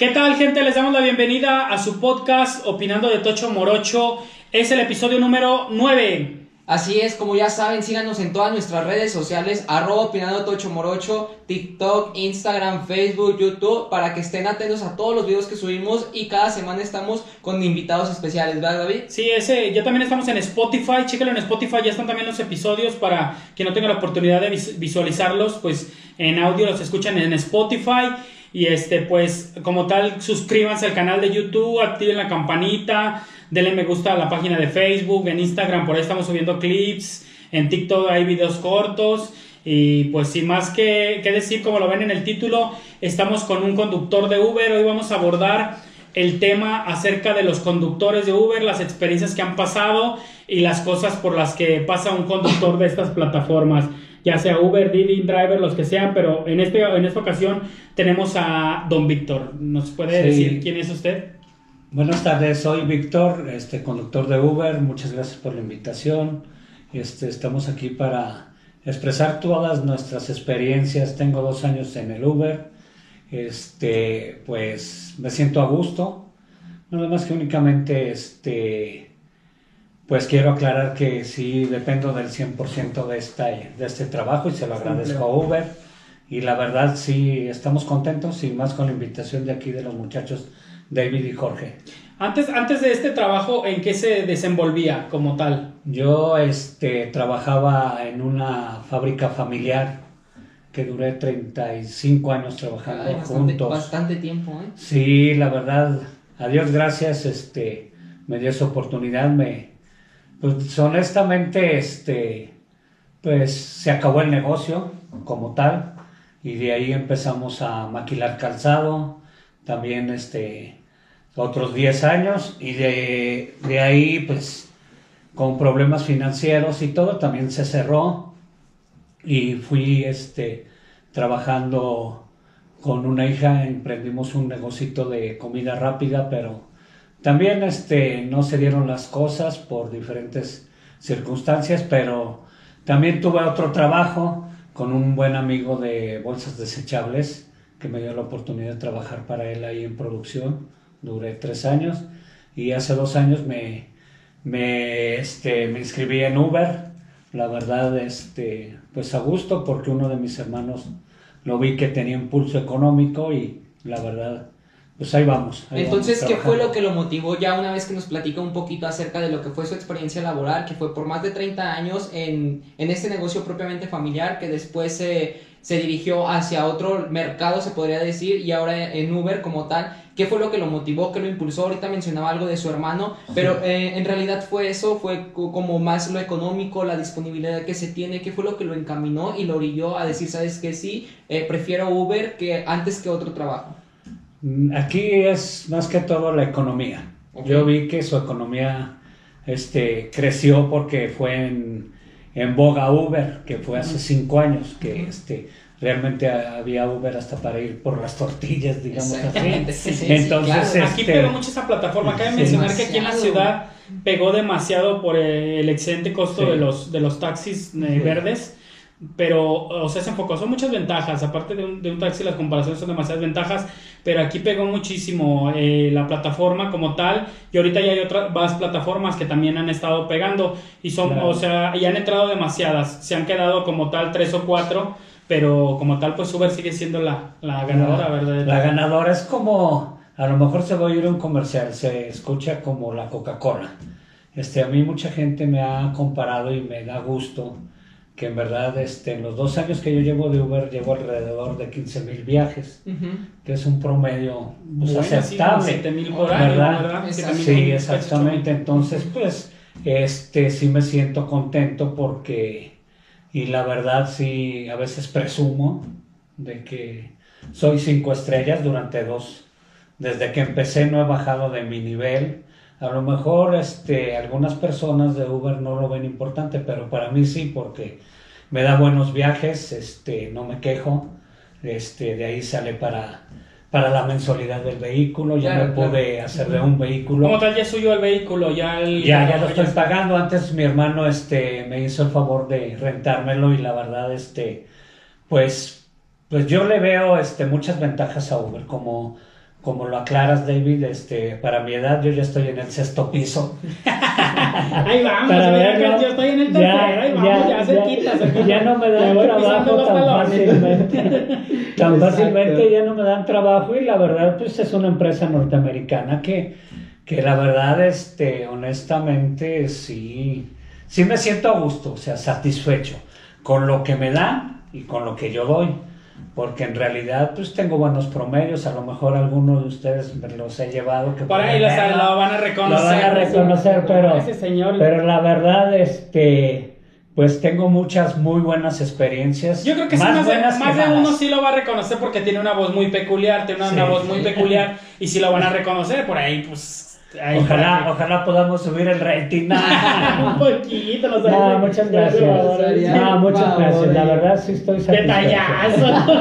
¿Qué tal, gente? Les damos la bienvenida a su podcast Opinando de Tocho Morocho. Es el episodio número 9. Así es, como ya saben, síganos en todas nuestras redes sociales, arroba opinando tocho morocho, TikTok, Instagram, Facebook, YouTube, para que estén atentos a todos los videos que subimos y cada semana estamos con invitados especiales, ¿verdad David? Sí, ese, ya también estamos en Spotify, chéquenlo en Spotify, ya están también los episodios para quien no tenga la oportunidad de visualizarlos, pues en audio los escuchan en Spotify. Y este, pues, como tal, suscríbanse al canal de YouTube, activen la campanita, denle me gusta a la página de Facebook, en Instagram, por ahí estamos subiendo clips, en TikTok hay videos cortos. Y pues sin más que, que decir, como lo ven en el título, estamos con un conductor de Uber. Hoy vamos a abordar el tema acerca de los conductores de Uber, las experiencias que han pasado y las cosas por las que pasa un conductor de estas plataformas ya sea Uber, Didi, Driver, los que sean, pero en, este, en esta ocasión tenemos a don Víctor. ¿Nos puede decir quién es usted? Buenas tardes, soy Víctor, este conductor de Uber. Muchas gracias por la invitación. Este, estamos aquí para expresar todas nuestras experiencias. Tengo dos años en el Uber. Este, pues me siento a gusto. Nada más que únicamente este, pues quiero aclarar que sí dependo del 100% de, esta, de este trabajo y se lo agradezco a Uber. Y la verdad sí estamos contentos y más con la invitación de aquí de los muchachos David y Jorge. Antes, antes de este trabajo, ¿en qué se desenvolvía como tal? Yo este, trabajaba en una fábrica familiar que duré 35 años trabajando juntos. Bastante tiempo, ¿eh? Sí, la verdad, a Dios gracias, este, me dio esa oportunidad, me, pues honestamente, este, pues se acabó el negocio como tal y de ahí empezamos a maquilar calzado, también este, otros 10 años y de, de ahí pues con problemas financieros y todo también se cerró y fui este, trabajando con una hija, emprendimos un negocito de comida rápida, pero también este, no se dieron las cosas por diferentes circunstancias, pero también tuve otro trabajo con un buen amigo de bolsas desechables que me dio la oportunidad de trabajar para él ahí en producción. Duré tres años y hace dos años me, me, este, me inscribí en Uber. La verdad, este, pues a gusto porque uno de mis hermanos lo vi que tenía impulso económico y la verdad pues ahí vamos. Entonces, ¿qué fue lo que lo motivó ya una vez que nos platica un poquito acerca de lo que fue su experiencia laboral, que fue por más de 30 años en, en este negocio propiamente familiar, que después se, se dirigió hacia otro mercado, se podría decir, y ahora en Uber como tal? ¿Qué fue lo que lo motivó, qué lo impulsó? Ahorita mencionaba algo de su hermano, pero eh, en realidad fue eso, fue como más lo económico, la disponibilidad que se tiene, ¿qué fue lo que lo encaminó y lo orilló a decir, sabes que sí, eh, prefiero Uber que antes que otro trabajo? Aquí es más que todo la economía. Yo vi que su economía este, creció porque fue en, en boga Uber, que fue hace cinco años, que este, realmente había Uber hasta para ir por las tortillas, digamos así. Entonces, aquí este, pegó mucho esa plataforma. Cabe mencionar que aquí en la ciudad pegó demasiado por el excelente costo de los de los taxis eh, verdes pero, o sea, se enfocó, son muchas ventajas, aparte de un, de un taxi las comparaciones son demasiadas ventajas, pero aquí pegó muchísimo eh, la plataforma como tal, y ahorita ya hay otras más plataformas que también han estado pegando, y son, o sea, ya han entrado demasiadas, se han quedado como tal tres o cuatro, pero como tal, pues Uber sigue siendo la, la ganadora, ¿verdad? La ganadora es como, a lo mejor se va a oír un comercial, se escucha como la Coca-Cola. Este, a mí mucha gente me ha comparado y me da gusto que en verdad este, en los dos años que yo llevo de Uber llevo alrededor de 15 mil viajes, que es un promedio pues, aceptable. por año, ¿verdad? Sí, exactamente. Entonces, pues, este, sí me siento contento porque, y la verdad sí, a veces presumo de que soy cinco estrellas durante dos. Desde que empecé no he bajado de mi nivel a lo mejor este, algunas personas de Uber no lo ven importante, pero para mí sí, porque me da buenos viajes, este, no me quejo, este, de ahí sale para, para la mensualidad del vehículo, ya me pude hacer de un vehículo. ¿Cómo tal ya suyo el vehículo? Ya, ya, ya, lo estoy pagando, antes mi hermano este, me hizo el favor de rentármelo y la verdad, este, pues, pues yo le veo este, muchas ventajas a Uber, como como lo aclaras, David, este, para mi edad yo ya estoy en el sexto piso. ahí vamos, yo estoy en el tercero, ahí vamos, ya, cerquita, cerquita. Ya no me dan trabajo tan fácilmente. tan fácilmente ya no me dan trabajo y la verdad pues es una empresa norteamericana que, que la verdad, este, honestamente, sí, sí me siento a gusto, o sea, satisfecho con lo que me dan y con lo que yo doy porque en realidad pues tengo buenos promedios, a lo mejor algunos de ustedes me los he llevado que por ahí lo van a reconocer, lo van a reconocer, pero, pero la verdad este pues tengo muchas muy buenas experiencias. Yo creo que más, buenas más de uno sí lo va a reconocer porque tiene una voz muy peculiar, tiene una voz muy peculiar y sí lo van a reconocer por ahí pues ojalá, ojalá podamos subir el rating. un poquito, no, muchas gracias. No, muchas gracias. La verdad sí estoy satisfecho. Detallazo.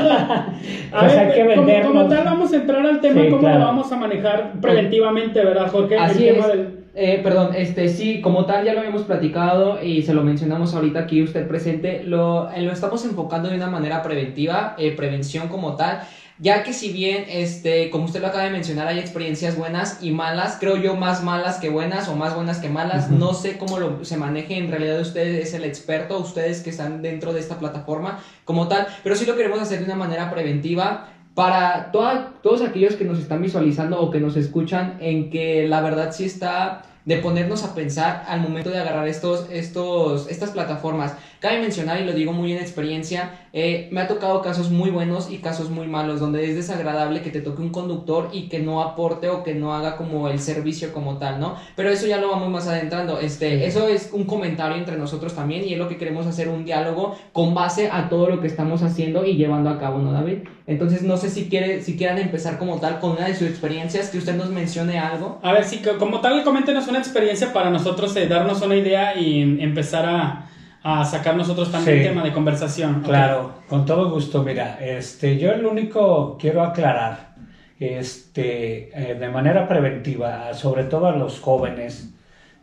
a pues ver, que como, como, tal vamos a entrar al tema, cómo lo vamos a manejar preventivamente, ¿verdad, Jorge? Así el tema es. Del... Eh, perdón, este sí, como tal ya lo habíamos platicado y se lo mencionamos ahorita aquí usted presente, lo, eh, lo estamos enfocando de una manera preventiva, eh, prevención como tal ya que si bien, este, como usted lo acaba de mencionar, hay experiencias buenas y malas, creo yo más malas que buenas o más buenas que malas, no sé cómo lo, se maneje, en realidad usted es el experto, ustedes que están dentro de esta plataforma como tal, pero sí lo queremos hacer de una manera preventiva para todos aquellos que nos están visualizando o que nos escuchan en que la verdad sí está de ponernos a pensar al momento de agarrar estos, estos, estas plataformas. Cabe mencionar, y lo digo muy en experiencia, eh, me ha tocado casos muy buenos y casos muy malos, donde es desagradable que te toque un conductor y que no aporte o que no haga como el servicio como tal, ¿no? Pero eso ya lo vamos más adentrando. Este, eso es un comentario entre nosotros también y es lo que queremos hacer un diálogo con base a todo lo que estamos haciendo y llevando a cabo, ¿no, David? Entonces, no sé si, quiere, si quieran empezar como tal con una de sus experiencias, que usted nos mencione algo. A ver, sí, como tal, coméntenos una experiencia para nosotros de darnos una idea y empezar a a sacar nosotros también tema de conversación. Claro, con todo gusto. Mira, este, yo el único quiero aclarar, este, eh, de manera preventiva, sobre todo a los jóvenes,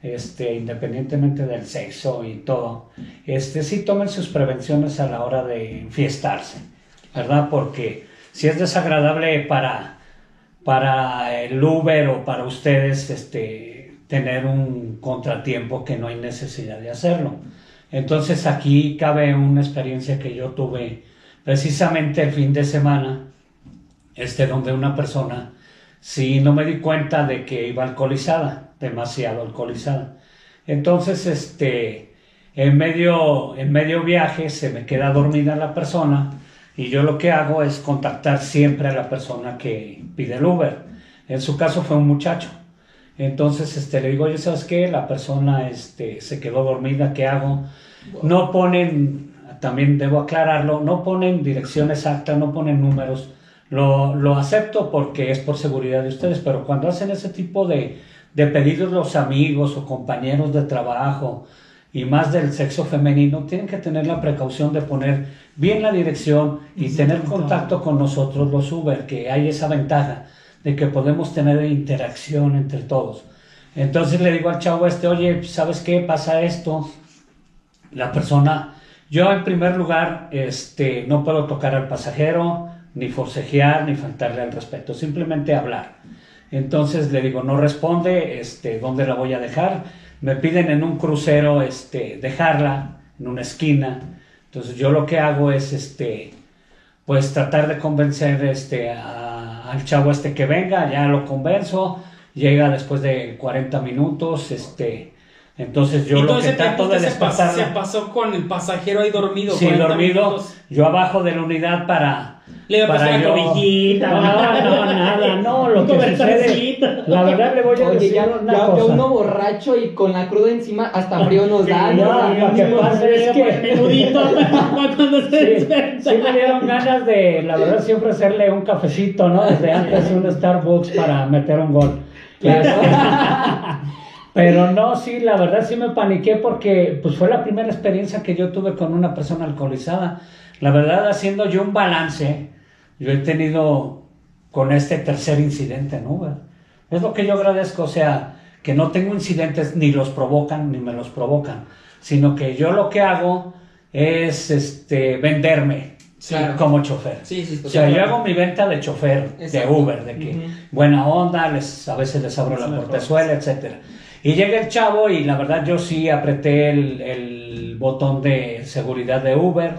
este, independientemente del sexo y todo, este, sí tomen sus prevenciones a la hora de enfiestarse, ¿verdad? Porque si es desagradable para, para el Uber o para ustedes, este, tener un contratiempo que no hay necesidad de hacerlo. Entonces aquí cabe una experiencia que yo tuve precisamente el fin de semana, este, donde una persona, sí no me di cuenta de que iba alcoholizada, demasiado alcoholizada. Entonces, este, en medio, en medio viaje se me queda dormida la persona y yo lo que hago es contactar siempre a la persona que pide el Uber. En su caso fue un muchacho. Entonces este, le digo, oye, ¿sabes qué? La persona este, se quedó dormida, ¿qué hago? No ponen, también debo aclararlo, no ponen dirección exacta, no ponen números. Lo, lo acepto porque es por seguridad de ustedes, pero cuando hacen ese tipo de, de pedidos los amigos o compañeros de trabajo y más del sexo femenino, tienen que tener la precaución de poner bien la dirección y tener contacto con nosotros los Uber, que hay esa ventaja de que podemos tener interacción entre todos. Entonces le digo al chavo este, oye, ¿sabes qué? Pasa esto. La persona, yo en primer lugar, este, no puedo tocar al pasajero, ni forcejear, ni faltarle al respeto, simplemente hablar. Entonces le digo, no responde, este, ¿dónde la voy a dejar? Me piden en un crucero, este, dejarla en una esquina. Entonces yo lo que hago es, este, pues tratar de convencer, este, a al chavo este que venga, ya lo convenzo, llega después de 40 minutos, este, entonces yo lo que trato de despertar... Se pasó con el pasajero ahí dormido. Sí, dormido, yo abajo de la unidad para le voy a pasar la cobijita. No, no, nada, no, lo que sucede. La verdad le voy a decir ya, una ya, cosa. uno borracho y con la cruda encima hasta frío nos da. No, lo que pasa es que menudito cuando se sí, sí me dieron ganas de, la verdad, sí ofrecerle un cafecito, ¿no? Desde antes un Starbucks para meter un gol. Pero no, sí, la verdad sí me paniqué porque pues fue la primera experiencia que yo tuve con una persona alcoholizada. La verdad, haciendo yo un balance, yo he tenido con este tercer incidente en Uber. Es lo que yo agradezco, o sea, que no tengo incidentes ni los provocan ni me los provocan, sino que yo lo que hago es este venderme. Claro. como chofer. Sí, sí, O sea, yo hago mi venta de chofer, Exacto. de Uber, de que buena onda, les, a veces les abro la portezuela, etcétera. Y llega el chavo y la verdad yo sí apreté el, el botón de seguridad de Uber,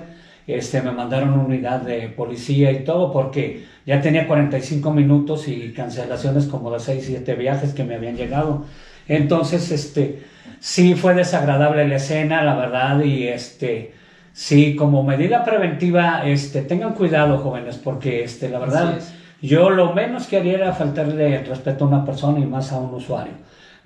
este, me mandaron una unidad de policía y todo porque ya tenía 45 minutos y cancelaciones como de 6, 7 viajes que me habían llegado. Entonces, este, sí fue desagradable la escena, la verdad, y este, sí, como medida preventiva, este, tengan cuidado, jóvenes, porque, este, la verdad, yo lo menos que haría era faltarle el respeto a una persona y más a un usuario.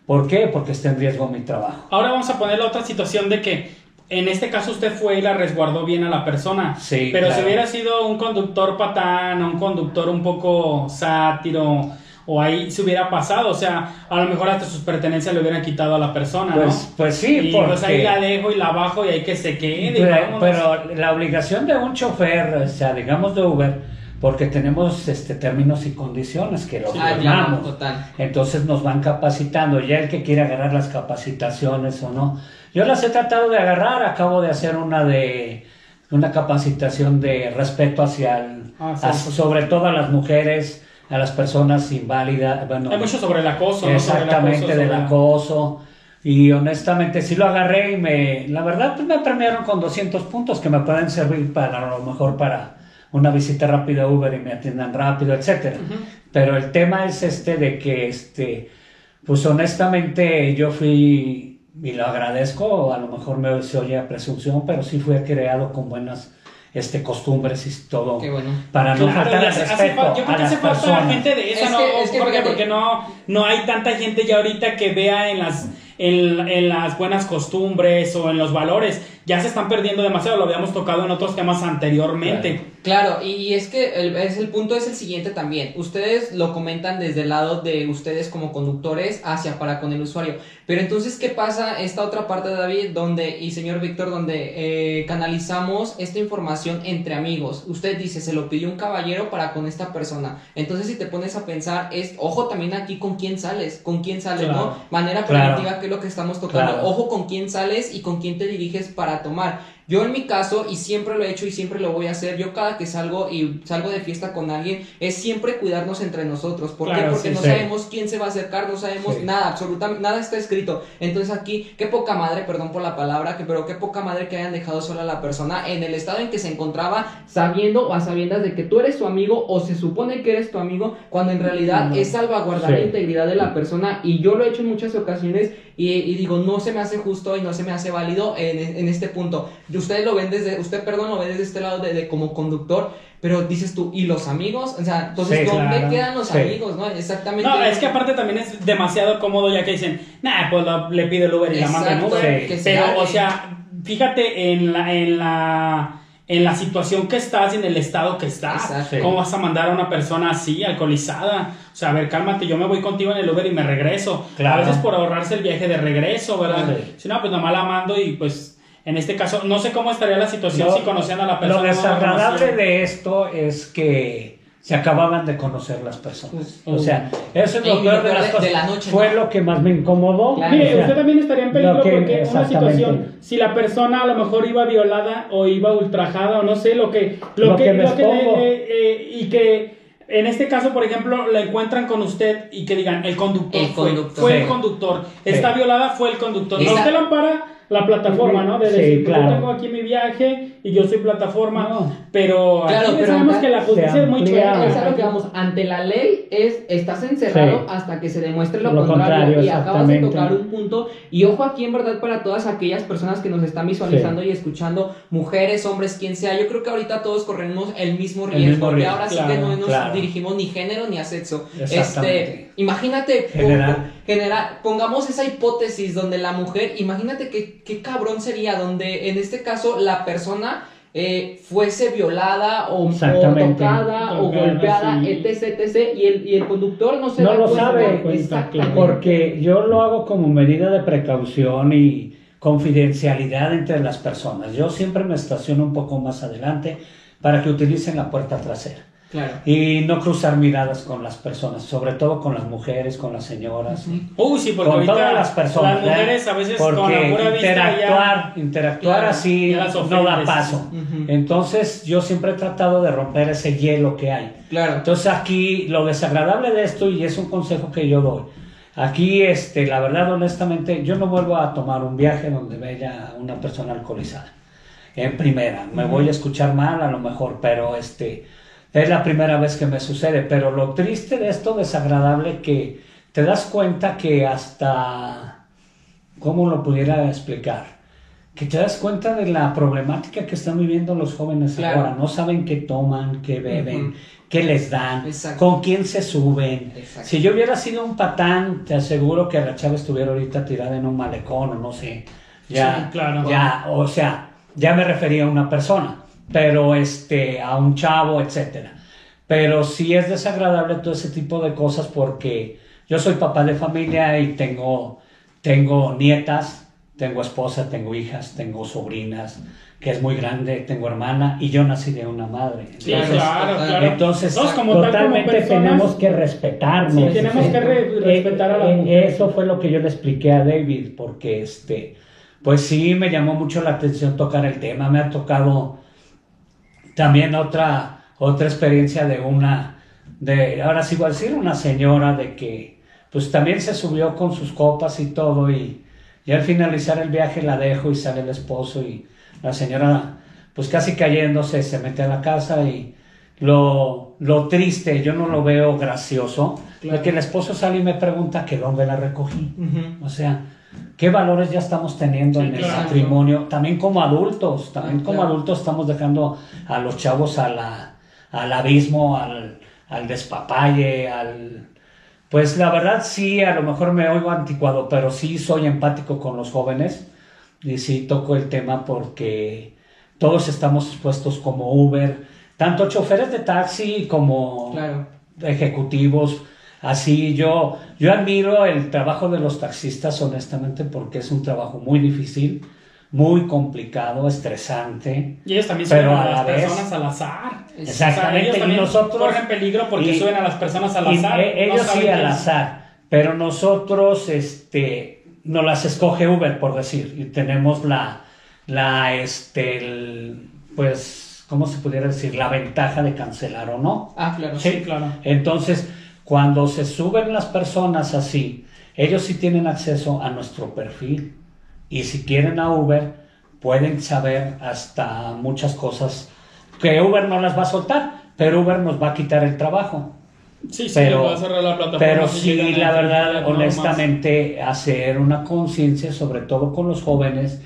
¿Por qué? Porque está en riesgo mi trabajo. Ahora vamos a poner la otra situación de que en este caso usted fue y la resguardó bien a la persona. Sí, Pero si hubiera sido un conductor patán, o un conductor un poco sátiro, o ahí se hubiera pasado, o sea, a lo mejor hasta sus pertenencias le hubieran quitado a la persona, Pues, ¿no? pues sí, y porque... pues ahí la dejo y la bajo y hay que se quede. Pero, pero la obligación de un chofer, o sea, digamos de Uber, porque tenemos este términos y condiciones que los Ah, firmamos. total. Entonces nos van capacitando, ya el que quiere agarrar las capacitaciones o no. Yo las he tratado de agarrar, acabo de hacer una de una capacitación de respeto hacia el, Ah, sí. a- sobre todo a las mujeres, a las personas inválidas, bueno, Hay mucho sobre el acoso, ¿no? Sobre el exactamente acoso, del sobre- acoso. Y honestamente sí lo agarré y me, la verdad pues me premiaron con 200 puntos que me pueden servir para a lo mejor para una visita rápida a Uber y me atiendan rápido, etcétera. Pero el tema es este de que este, pues honestamente yo fui y lo agradezco, a lo mejor me se oye a presunción, pero sí fui creado con buenas este costumbres y todo Qué bueno. para no Claro, faltar hace- respeto yo creo a que hace falta gente de esa, Es ¿no? que- es que ¿Por qué? fíjate. Porque no, no hay tanta gente ya ahorita que vea en las, en, en las buenas costumbres o en los valores. Ya se están perdiendo demasiado, lo habíamos tocado en otros temas anteriormente. Claro, y es que el, es el punto es el siguiente también. Ustedes lo comentan desde el lado de ustedes como conductores hacia para con el usuario. Pero entonces, ¿qué pasa esta otra parte de David donde y señor Víctor donde eh, canalizamos esta información entre amigos? Usted dice, se lo pidió un caballero para con esta persona. Entonces, si te pones a pensar, es ojo también aquí con quién sales, con quién sales, Claro. ¿no? Manera Claro. preventiva que es lo que estamos tocando. Ojo con quién sales y con quién te diriges para tomar. Yo en mi caso, y siempre lo he hecho y siempre lo voy a hacer, yo cada que salgo y salgo de fiesta con alguien, es siempre cuidarnos entre nosotros. ¿Por Claro, qué? Porque sí, no sí. sabemos quién se va a acercar, no sabemos Sí. nada, absolutamente nada está escrito. Entonces aquí, qué poca madre, perdón por la palabra, que, pero qué poca madre que hayan dejado sola a la persona en el estado en que se encontraba, sabiendo o a sabiendas de que tú eres su amigo o se supone que eres tu amigo, cuando en realidad No. es salvaguardar la integridad de la persona. Y yo lo he hecho en muchas ocasiones y, y digo, no se me hace justo y no se me hace válido en, en este punto. Y ustedes lo ven desde, usted, perdón, lo ve desde este lado de, de como conductor, pero dices tú, ¿y los amigos? O sea, entonces, Sí, ¿dónde claro. quedan los Sí. amigos? ¿no? Exactamente. No, es que aparte también es demasiado cómodo ya que dicen, nah, pues lo- le pide el Uber y la manda Exacto, Uber. que se Pero, o sea, fíjate en la, en la en la situación que estás y en el estado que estás. Exacto. ¿Cómo vas a mandar a una persona así, alcoholizada? O sea, a ver, cálmate, yo me voy contigo en el Uber y me regreso. Claro. A veces por ahorrarse el viaje de regreso, ¿verdad? Sí. Si no, pues nomás la mando y pues en este caso, no sé cómo estaría la situación Lo- si conocían a la persona. Lo no la desagradable conocían. de esto es que se acababan de conocer las personas. Pues, O sea, eso es lo peor de las cosas. de la noche, Fue ¿no? lo que más me incomodó. Claro. Mire, O sea, usted también estaría en peligro que- porque una situación, si la persona a lo mejor iba violada o iba ultrajada o no sé, lo que, lo, Lo que, que me lo que le- eh, eh, y que en este caso, por ejemplo, la encuentran con usted y que digan, el conductor, El fue, conductor. fue Sí. el conductor, está violada, fue el conductor. No, usted lo ampara la plataforma, ¿no? De Sí, decir, claro. yo tengo aquí mi viaje y yo soy plataforma, No. pero Claro, aquí pero sabemos que la justicia es muy chueca. Es lo que vamos, ante la ley es estás encerrado Sí. hasta que se demuestre lo, Lo contrario, contrario, y acabas de tocar un punto y ojo aquí en verdad para todas aquellas personas que nos están visualizando y escuchando, mujeres, hombres, quien sea, yo creo que ahorita todos corremos el mismo El riesgo, mismo y riesgo, ahora sí que no nos claro. dirigimos ni género ni a sexo. Exactamente. Este, imagínate General. General, pongamos esa hipótesis donde la mujer, imagínate que qué cabrón sería donde en este caso la persona eh, fuese violada o, o tocada o golpeada, sí. etc, etc, y el, y el conductor no se No da lo cuenta. sabe. Exactamente. Porque yo lo hago como medida de precaución y confidencialidad entre las personas. Yo siempre me estaciono un poco más adelante para que utilicen la puerta trasera. Claro. Y no cruzar miradas con las personas, sobre todo con las mujeres, con las señoras. Uy, sí, porque con todas las personas. las mujeres a veces Porque con la pura vista interactuar, ya... interactuar Claro, así no da paso. Entonces yo siempre he tratado de romper ese hielo que hay. Claro. Entonces aquí lo desagradable de esto, y es un consejo que yo doy, aquí este, la verdad honestamente, yo no vuelvo a tomar un viaje donde vea una persona alcoholizada. En primera, me voy a escuchar mal a lo mejor, pero este, es la primera vez que me sucede. Pero lo triste de esto, desagradable, que te das cuenta que hasta, ¿cómo lo pudiera explicar? Que te das cuenta de la problemática que están viviendo los jóvenes Claro. ahora. No saben qué toman, qué beben, qué les dan, Exacto. con quién se suben. Exacto. Si yo hubiera sido un patán, te aseguro que la chava estuviera ahorita tirada en un malecón o no sé. Ya, Sí, claro. ya, o sea, ya me refería a una persona, pero este, a un chavo, etcétera. Pero sí es desagradable todo ese tipo de cosas porque yo soy papá de familia y tengo, tengo nietas, tengo esposa, tengo hijas, tengo sobrinas, que es muy grande, tengo hermana y yo nací de una madre. Sí, Entonces, claro, claro. entonces, Nosotros como tal, como totalmente personas, tenemos que respetarnos. Sí, tenemos que re- respetar a las Eh. Eso fue lo que yo le expliqué a David, porque este, pues sí me llamó mucho la atención tocar el tema. Me ha tocado también otra, otra experiencia de una, de, ahora sí voy a decir, una señora de que pues también se subió con sus copas y todo y, y al finalizar el viaje la dejo y sale el esposo y la señora pues casi cayéndose se mete a la casa y lo, lo triste, yo no lo veo gracioso, Claro. que el esposo sale y me pregunta que dónde la recogí. O sea, ¿qué valores ya estamos teniendo Sí, en el claro. matrimonio? También como adultos, también Ah, como claro. adultos estamos dejando a los chavos a la, al abismo, al, al despapalle, al... Pues la verdad sí, a lo mejor me oigo anticuado, pero sí soy empático con los jóvenes y sí toco el tema porque todos estamos expuestos como Uber, tanto choferes de taxi como Claro. ejecutivos. Así yo, yo admiro el trabajo de los taxistas honestamente porque es un trabajo muy difícil, muy complicado, estresante. Y ellos también Pero suben a a la las vez- personas al azar. O sea, Exactamente, ellos y también nosotros- corren peligro porque y- suben a las personas al azar. No ellos sí al azar, pero nosotros este, nos las escoge Uber, por decir, y tenemos la, la este, el- pues, ¿cómo se pudiera decir? La ventaja de cancelar o no. Ah, claro. Sí, claro. Entonces, cuando se suben las personas así, ellos sí tienen acceso a nuestro perfil. Y si quieren a Uber, pueden saber hasta muchas cosas que Uber no las va a soltar, pero Uber nos va a quitar el trabajo. Sí, sí, Pero- va a cerrar la plataforma. Pero si sí, la verdad, honestamente, hacer una conciencia, sobre todo con los jóvenes,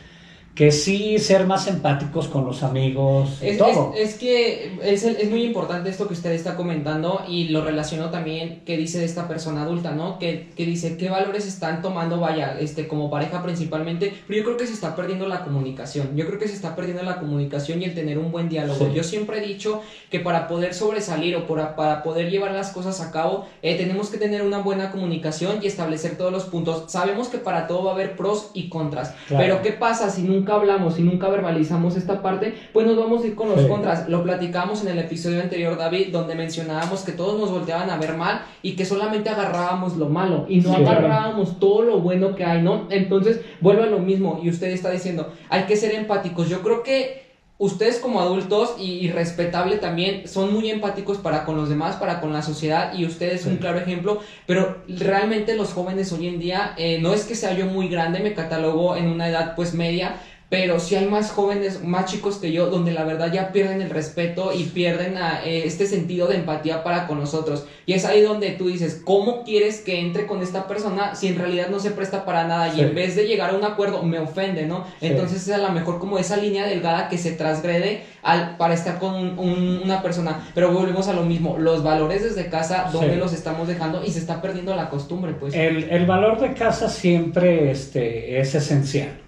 que sí ser más empáticos con los amigos, Es, todo. es- es que es, es muy importante esto que usted está comentando y lo relaciono también que dice de esta persona adulta, ¿no? Que, que dice qué valores están tomando, vaya, este, como pareja principalmente, pero yo creo que se está perdiendo la comunicación, yo creo que se está perdiendo la comunicación y el tener un buen diálogo. Sí. Yo siempre he dicho que para poder sobresalir o para, para poder llevar las cosas a cabo, eh, tenemos que tener una buena comunicación y establecer todos los puntos. Sabemos que para todo va a haber pros y contras, Claro. pero ¿qué pasa si nunca hablamos, si nunca verbalizamos esta parte? Pues nos vamos a ir con los Sí. contras. Lo platicamos en el episodio anterior, David, donde mencionábamos que todos nos volteaban a ver mal y que solamente agarrábamos lo malo y no Sí, claro. agarrábamos todo lo bueno que hay, ¿no? Entonces, vuelve a lo mismo y usted está diciendo, hay que ser empáticos. Yo creo que ustedes como adultos y, y respetable también son muy empáticos para con los demás, para con la sociedad y usted es un Sí. claro ejemplo, pero realmente los jóvenes hoy en día, eh, no es que sea yo muy grande, me catalogo en una edad pues media, pero sí hay más jóvenes, más chicos que yo, donde la verdad ya pierden el respeto y pierden ah, eh, este sentido de empatía para con nosotros. Y es ahí donde tú dices, ¿cómo quieres que entre con esta persona si en realidad no se presta para nada? Y en vez de llegar a un acuerdo, me ofende, ¿no? Sí. Entonces es a lo mejor como esa línea delgada que se transgrede al, para estar con un- un- una persona. Pero volvemos a lo mismo, los valores desde casa, ¿dónde Sí. los estamos dejando? Y se está perdiendo la costumbre, pues. El, el valor de casa siempre este, es esencial.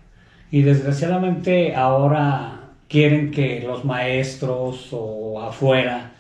Y desgraciadamente ahora quieren que los maestros o afuera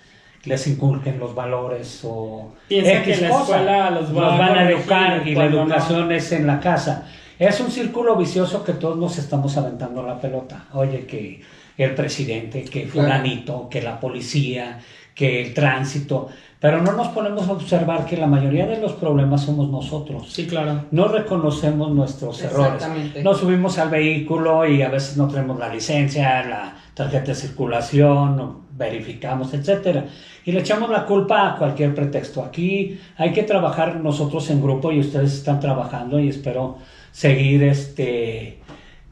les inculquen los valores o Piensan que la cosa. escuela los va a van a educar y la no. educación es en la casa. Es un círculo vicioso que todos nos estamos aventando la pelota. Oye, que el presidente, que Claro. fulanito, que la policía, que el tránsito, pero no nos ponemos a observar que la mayoría de los problemas somos nosotros. Sí, claro. No reconocemos nuestros errores. Exactamente. Nos subimos al vehículo y a veces no tenemos la licencia, la tarjeta de circulación, no verificamos, etcétera. Y le echamos la culpa a cualquier pretexto. Aquí hay que trabajar nosotros en grupo y ustedes están trabajando y espero seguir este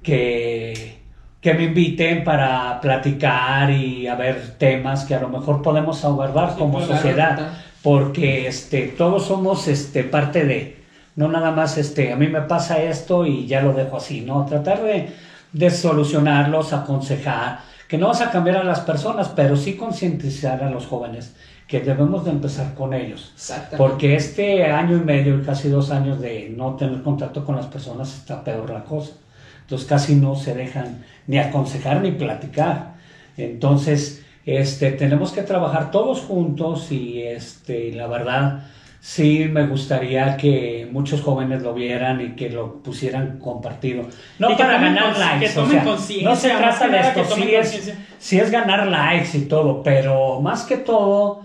que, que me inviten para platicar y a ver temas que a lo mejor podemos abordar Sí, como sociedad porque este todos somos este parte de no nada más este a mí me pasa esto y ya lo dejo así no tratar de, de solucionarlos aconsejar que no vas a cambiar a las personas pero sí concientizar a los jóvenes que debemos de empezar con ellos. Porque este año y medio y casi dos años de no tener contacto con las personas está peor la cosa entonces casi no se dejan ni aconsejar ni platicar. Entonces este tenemos que trabajar todos juntos y este la verdad sí me gustaría que muchos jóvenes lo vieran y que lo pusieran compartido. No Y para ganar likes que o tomen sea, conciencia, no se trata de esto sí es, sí es ganar likes y todo pero más que todo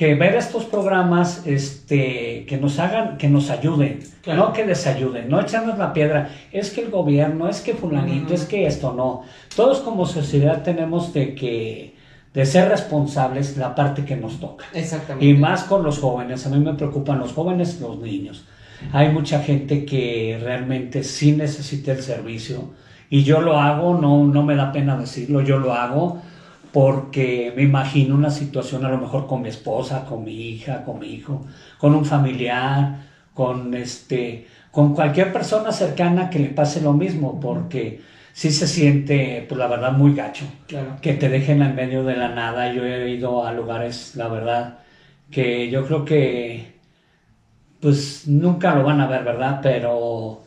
que ver estos programas este que nos hagan que nos ayuden Claro. no que desayuden no echarnos la piedra es que el gobierno es que fulanito es que esto no todos como sociedad tenemos de que de ser responsables la parte que nos toca Exactamente. y más con los jóvenes. A mí me preocupan los jóvenes y los niños. Hay mucha gente que realmente sí necesita el servicio y yo lo hago, no, no me da pena decirlo, yo lo hago porque me imagino una situación a lo mejor con mi esposa, con mi hija, con mi hijo, con un familiar, con este, con cualquier persona cercana que le pase lo mismo, porque sí se siente, pues la verdad, muy gacho Claro. que te dejen en medio de la nada. Yo he ido a lugares, la verdad, que yo creo que pues nunca lo van a ver, ¿verdad? Pero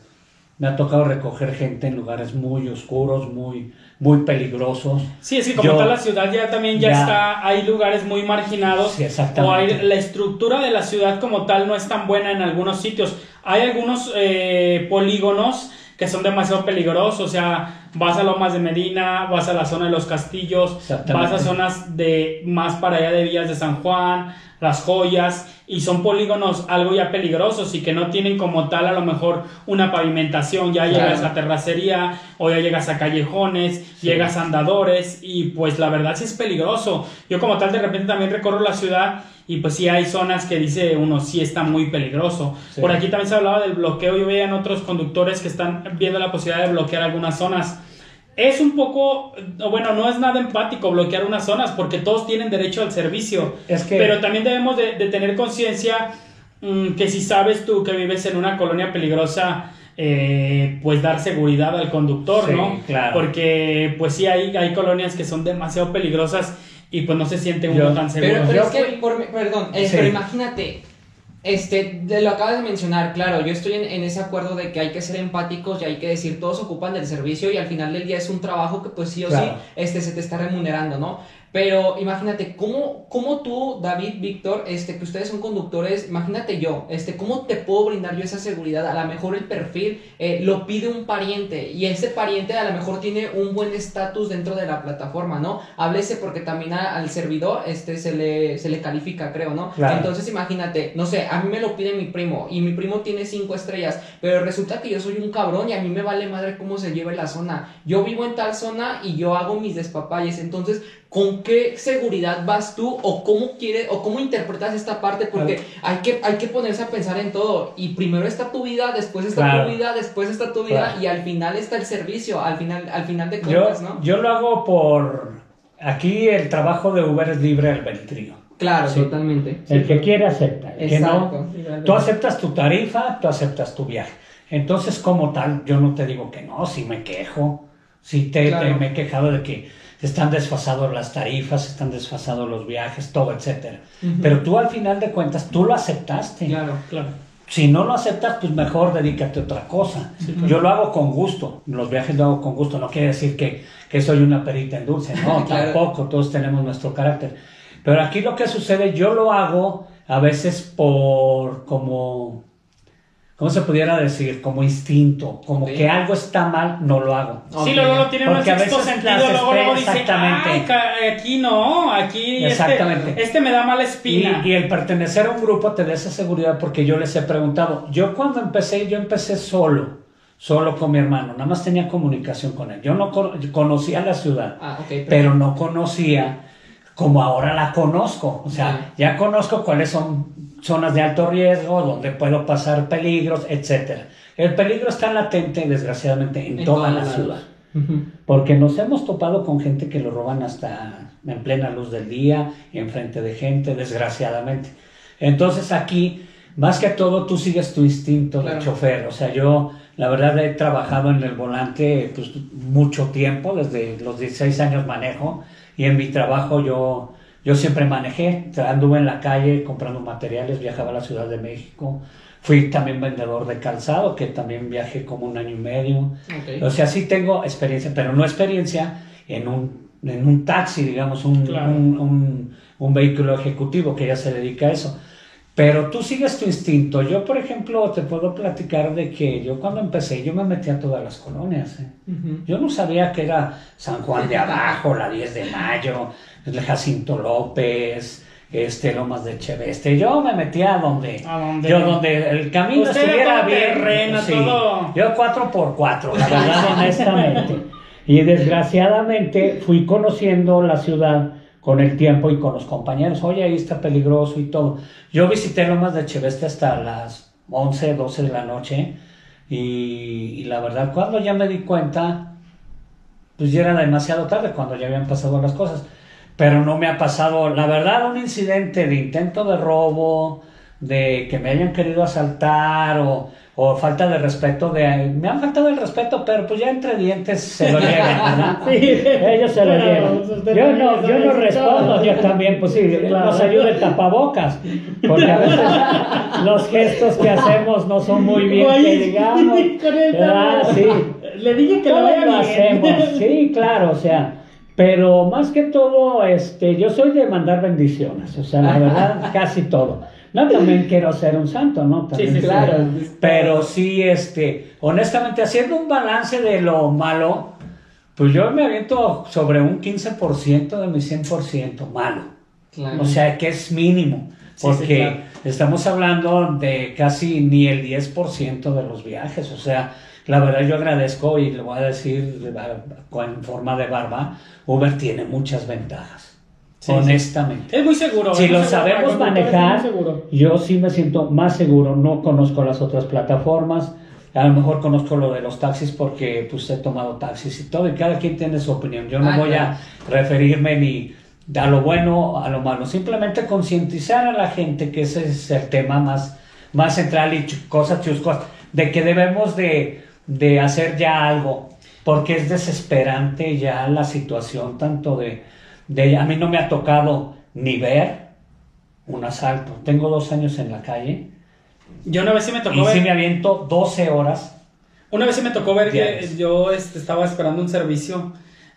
me ha tocado recoger gente en lugares muy oscuros, muy, muy peligrosos. Sí, es que como Yo- tal la ciudad ya también ya, Ya. está, hay lugares muy marginados. Sí, exactamente. O hay, la estructura de la ciudad como tal no es tan buena en algunos sitios. Hay algunos eh, polígonos que son demasiado peligrosos, o sea, vas a Lomas de Medina, vas a la zona de los castillos, vas a zonas de más para allá de Villas de San Juan, las joyas, y son polígonos algo ya peligrosos y que no tienen como tal a lo mejor una pavimentación, ya Claro. llegas a terracería o ya llegas a callejones, llegas a andadores y pues la verdad sí es peligroso. Yo como tal de repente también recorro la ciudad y pues sí hay zonas que dice uno sí está muy peligroso. Sí. Por aquí también se hablaba del bloqueo, yo veía en otros conductores que están viendo la posibilidad de bloquear algunas zonas. Es un poco, bueno, no es nada empático bloquear unas zonas porque todos tienen derecho al servicio. Es que- Pero también debemos de, de tener conciencia mm, que si sabes tú que vives en una colonia peligrosa, eh, pues dar seguridad al conductor, Sí, ¿no? claro. Porque pues sí hay, hay colonias que son demasiado peligrosas y pues no se siente uno Yo- tan seguro. Pero, pero es que, por- perdón, eh, Sí. pero imagínate, este, de lo acabas de mencionar, claro, yo estoy en, en ese acuerdo de que hay que ser empáticos y hay que decir, todos ocupan del servicio y al final del día es un trabajo que pues sí o Claro. sí este, se te está remunerando, ¿no? Pero imagínate, ¿cómo, cómo tú, David, Víctor, este, que ustedes son conductores, imagínate yo, este, ¿cómo te puedo brindar yo esa seguridad? A lo mejor el perfil eh, lo pide un pariente y ese pariente a lo mejor tiene un buen estatus dentro de la plataforma, ¿no? Háblese porque también a- al servidor este, se, le, se le califica, creo, ¿no? Claro. Entonces imagínate, no sé, a mí me lo pide mi primo y mi primo tiene cinco estrellas, pero resulta que yo soy un cabrón y a mí me vale madre cómo se lleve la zona. Yo vivo en tal zona y yo hago mis despapalles, entonces ¿Con qué seguridad vas tú o cómo quieres o cómo interpretas esta parte? Porque hay que, hay que ponerse a pensar en todo. Y primero está tu vida, después está Claro. tu vida, después está tu vida Claro. y al final está el servicio, al final, al final de Yo, cuentas, ¿no? yo lo hago por... Aquí el trabajo de Uber es libre albedrío. Claro, Sí. totalmente. El que quiere acepta. El que no, tú aceptas tu tarifa, tú aceptas tu viaje. Entonces, como tal, yo no te digo que no, si me quejo, si te, te- me he quejado de que están desfasados las tarifas, están desfasados los viajes, todo, etcétera. Pero tú al final de cuentas, tú lo aceptaste. Claro. Claro. Si no lo aceptas, pues mejor dedícate a otra cosa. Yo lo hago con gusto, los viajes lo hago con gusto, no quiere decir que, que soy una perita en dulce, no, Claro. tampoco, todos tenemos nuestro carácter. Pero aquí lo que sucede, yo lo hago a veces por como, ¿cómo se pudiera decir? Como instinto, como que algo está mal, no lo hago. Sí, luego lo tiene un Porque a sexto veces sentido, luego, luego dice, exactamente. "Ay, aquí no, aquí este, Exactamente. este me da mala espina. y el pertenecer a un grupo te da esa seguridad porque yo les he preguntado, yo cuando empecé, yo empecé solo, solo con mi hermano, nada más tenía comunicación con él. Yo no yo conocía la ciudad, Ah, ok. perfecto. pero no conocía como ahora la conozco. O sea, ya conozco cuáles son zonas de alto riesgo, donde puedo pasar peligros, etcétera. El peligro está latente, desgraciadamente, en, En toda la ciudad. Porque nos hemos topado con gente que lo roban hasta en plena luz del día, enfrente de gente, desgraciadamente. Entonces aquí, más que todo, tú sigues tu instinto Claro. de chofer. O sea, yo la verdad he trabajado en el volante pues, mucho tiempo, desde los 16 años manejo, y en mi trabajo yo, yo siempre manejé, anduve en la calle comprando materiales, viajaba a la Ciudad de México. Fui también vendedor de calzado, que también viajé como un año y medio. O sea, sí tengo experiencia, pero no experiencia en un, en un taxi, digamos, un, Claro. un, un- un vehículo ejecutivo que ya se dedica a eso. Pero tú sigues tu instinto. Yo, por ejemplo, te puedo platicar de que yo cuando empecé, yo me metí a todas las colonias. ¿eh? Yo no sabía que era San Juan de Abajo, la 10 de Mayo, el Jacinto López, este, Lomas de Cheveste. Yo me metía a donde, A donde- yo donde el camino estuviera bien. terreno, todo. Yo cuatro por cuatro, la verdad, honestamente. Y desgraciadamente fui conociendo la ciudad con el tiempo y con los compañeros. Oye, ahí está peligroso y todo. Yo visité Lomas de Cheveste hasta las 11, 12 de la noche. Y, y la verdad, cuando ya me di cuenta, pues ya era demasiado tarde cuando ya habían pasado las cosas. Pero no me ha pasado, la verdad, un incidente de intento de robo, de que me hayan querido asaltar o, o falta de respeto. de Me han faltado el respeto, pero pues ya entre dientes se lo llevan. Ellos se lo llevan. pues, Yo no, yo no respondo, yo también, pues sí, Claro. nos ayuda el tapabocas. Porque a veces los gestos que hacemos no son muy bien, que digamos. tamaño. Sí. Le dije que lo hacemos, sí, claro, o sea, pero más que todo, este, yo soy de mandar bendiciones, o sea, la verdad, casi todo. No, también quiero ser un santo, ¿no? También Sí, sí, claro. Pero sí, este, honestamente, haciendo un balance de lo malo, pues yo me aviento sobre un 15% de mi 100% malo. Claro. O sea, que es mínimo, porque sí, claro. estamos hablando de casi ni el 10% de los viajes. O sea, la verdad yo agradezco y le voy a decir en forma de barba, Uber tiene muchas ventajas, Sí, honestamente. Es muy seguro. Si lo seguro sabemos manejar, yo sí me siento más seguro. No conozco las otras plataformas. A lo mejor conozco lo de los taxis porque pues he tomado taxis y todo y cada quien tiene su opinión. Yo no Ah, voy claro. a referirme ni a lo bueno a lo malo. Simplemente concientizar a la gente que ese es el tema más, más central y ch- cosas chuscas de que debemos de, de hacer ya algo porque es desesperante ya la situación tanto de, de a mí no me ha tocado ni ver un asalto. Tengo dos años en la calle Yo una vez sí me tocó y ver. sí me aviento 12 horas. Una vez sí me tocó ver que yo este, estaba esperando un servicio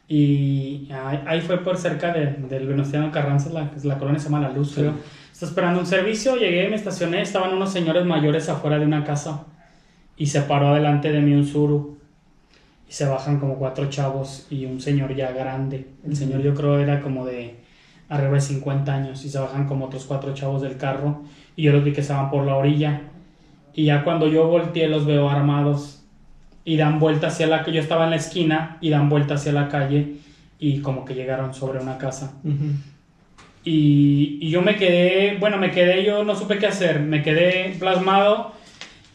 y ahí, ahí fue por cerca de- del Venustiano Carranza, la, la colonia se llama La Luz, Sí. creo. Estaba esperando un servicio, llegué, me estacioné, estaban unos señores mayores afuera de una casa y se paró adelante de mí un suru y se bajan como cuatro chavos y un señor ya grande. El señor yo creo era como de arriba de 50 años y se bajan como otros cuatro chavos del carro y yo los vi que estaban por la orilla. Y ya cuando yo volteé los veo armados y dan vuelta hacia la que yo estaba en la esquina y dan vuelta hacia la calle y como que llegaron sobre una casa. Y, y yo me quedé bueno me quedé yo no supe qué hacer me quedé plasmado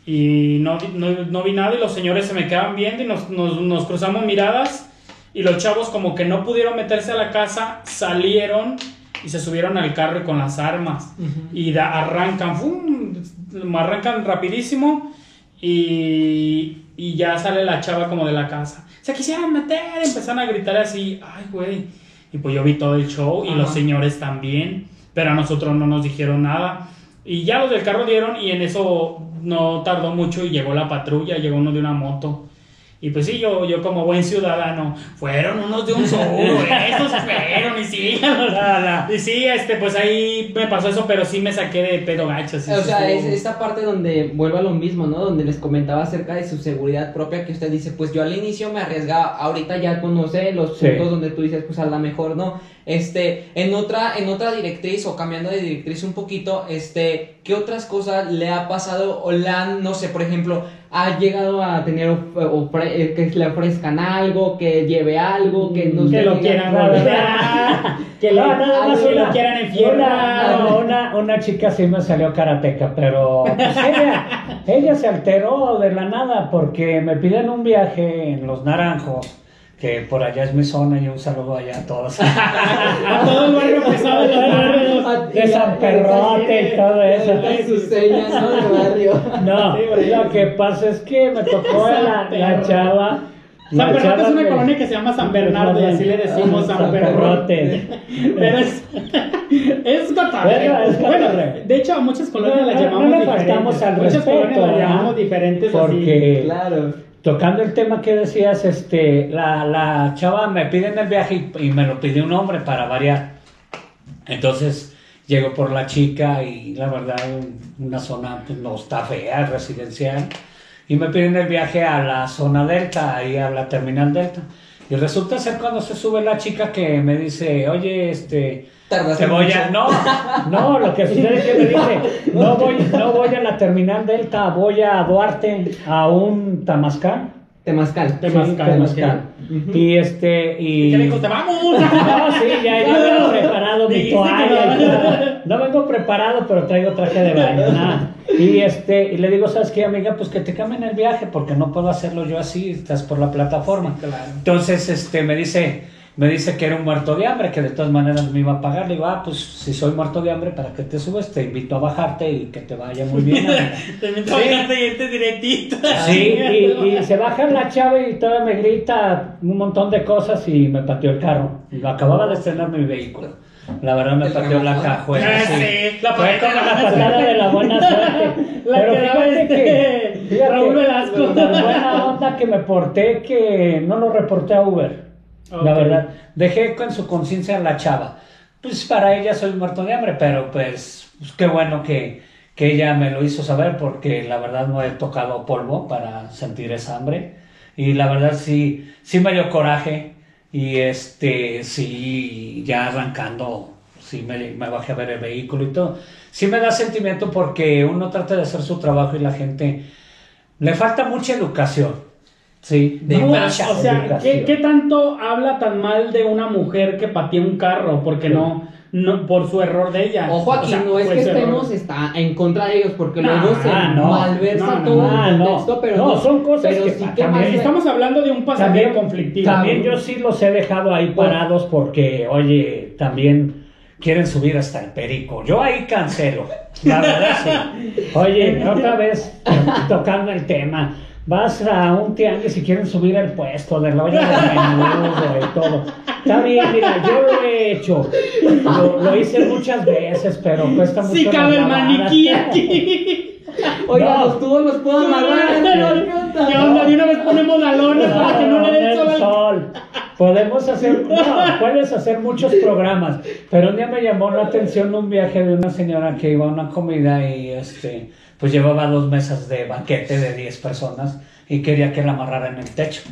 y no, no, no vi nada y los señores se me quedaban viendo y nos, nos, nos cruzamos miradas y los chavos como que no pudieron meterse a la casa salieron y se subieron al carro y con las armas Ujú. y da- arrancan, ¡fum! arrancan rapidísimo y, y ya sale la chava como de la casa. Se quisieron meter, empezaron a gritar así, ay güey. Y pues yo vi todo el show y los señores también, pero a nosotros no nos dijeron nada. Y ya los del carro dieron y en eso no tardó mucho y llegó la patrulla, llegó uno de una moto Y pues sí, yo, yo como buen ciudadano, fueron unos de un solo, esos fueron, y sí, y sí, este, pues ahí me pasó eso, pero sí me saqué de pedo gacho. sí, O sí, sea, es esta parte donde vuelve a lo mismo, ¿no? Donde les comentaba acerca de su seguridad propia, que usted dice, pues yo al inicio me arriesgaba, ahorita ya conoce los Sí. puntos donde tú dices, pues a lo mejor no. Este, en otra, en otra directriz o cambiando de directriz un poquito, este, ¿qué otras cosas le ha pasado o le han, no sé, por ejemplo, ha llegado a tener ofre- eh, que le ofrezcan algo, que lleve algo, que no que se lo quieran golpear, que lo, No, nada más que lo una- quieran Una, enfierrar. una, una chica sí me salió karateca, pero pues, ella, ella se alteró de la nada porque me piden un viaje en Los Naranjos, que por allá es mi zona y un saludo allá a todos. A todo el barrio pesado de los barrios. De San Perrote y todo eso. Es su seña, ¿no? De barrio. No, lo que pasa es que me tocó la, la chava. San la chava es una colonia que se llama San Bernardo y así le decimos San, San Perrote. Pero es, es cotorreo. Bueno, de hecho a muchas colonias No, las no, llamamos no le diferentes. faltamos al muchas respeto, colonias las llamamos diferentes así. Porque Claro. Tocando el tema que decías, este, la, la chava me pide en el viaje y, me lo pide un hombre para variar. Entonces llego por la chica y la verdad una zona pues, no está fea, es residencial. Y me piden el viaje a la zona delta, ahí a la terminal delta. Y resulta ser cuando se sube la chica que me dice, oye, este, Tardaste te mucho. No, no, lo que sucede es que me dice, no voy, no voy a la terminal delta, voy a Duarte, a un Tamascal. Temazcal. Temazcal, Sí, Temazcal. Y este, y... ¿Y qué le dijiste? ¡Vamos! No, sí, ya, ya vengo preparado mi toalla. no. vengo preparado, pero traigo traje de baño. nada. Y este, y le digo, ¿sabes qué, amiga? Pues que te cambien el viaje, porque no puedo hacerlo yo así, estás por la plataforma. Claro. Entonces, este, me dice, me dice que era un muerto de hambre, que de todas maneras me iba a pagar. Le digo, ah, pues si soy muerto de hambre, ¿para que te subes? Te invito a bajarte y que te vaya muy bien. Te invito a bajarte y irte directito. Sí, y, y se baja la chava y todavía me grita un montón de cosas y me pateó el carro. Lo acababa de estrenar mi vehículo. La verdad me pateó la cajuela. Ah, sí. sí, la Fue como la la patada de la buena suerte. La Pero fíjate este que, fíjate, Raúl Velasco. tan buena onda que me porté que no lo reporté a Uber. La verdad, dejé con su conciencia a la chava. Pues para ella soy muerto de hambre, pero pues, pues, qué bueno que, que ella me lo hizo saber porque la verdad no he tocado polvo para sentir esa hambre. Y la verdad sí, sí me dio coraje y este, sí, ya arrancando, sí me, me bajé a ver el vehículo y todo. Sí me da sentimiento porque uno trata de hacer su trabajo y la gente le falta mucha educación. Sí, De No, mucha o sea, ¿qué, qué tanto habla tan mal de una mujer que patea un carro? Porque no, no, por su error de ella. Ojo aquí, O sea, no es que estemos está en contra de ellos, porque No, luego se no. malversa No, todo el no. contexto, pero No, no, son cosas pero que sí que también Estamos hablando de un pasajero conflictivo. También yo sí los he dejado ahí parados porque, oye, también quieren subir hasta el perico. Yo ahí cancelo, la verdad sí. Oye, otra vez tocando el tema. Vas a un tianguis y quieren subir el puesto de la olla de menudo y todo. Está bien, mira, yo lo he hecho. Lo, lo hice muchas veces, pero cuesta mucho. Sí cabe el maniquí aquí. Oiga, No. los tubos los puedo amarrar. ¿Qué onda? De una vez ponemos la lona para que no le dé el sol. al- sol. Podemos hacer, no, puedes hacer muchos programas, pero un día me llamó la atención un viaje de una señora que iba a una comida y este, pues llevaba dos mesas de banquete de 10 personas y quería que la amarrara en el techo,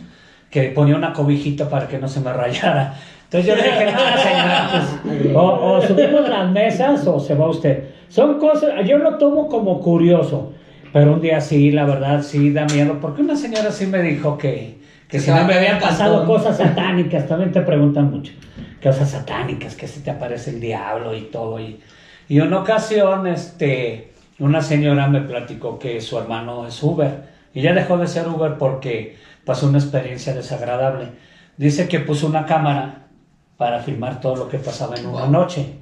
que ponía una cobijita para que no se me rayara. Entonces yo le dije, no, señora, pues, o, o subimos las mesas o se va usted. Son cosas, yo lo tomo como curioso, pero un día sí, la verdad sí da miedo, porque una señora sí me dijo que, que si se no me habían pasado cosas satánicas, también te preguntan mucho, cosas satánicas, que si te aparece el diablo y todo. Y, y una ocasión, este, una señora me platicó que su hermano es Uber, y ya dejó de ser Uber porque pasó una experiencia desagradable. Dice que puso una cámara para filmar todo lo que pasaba en una Wow. noche.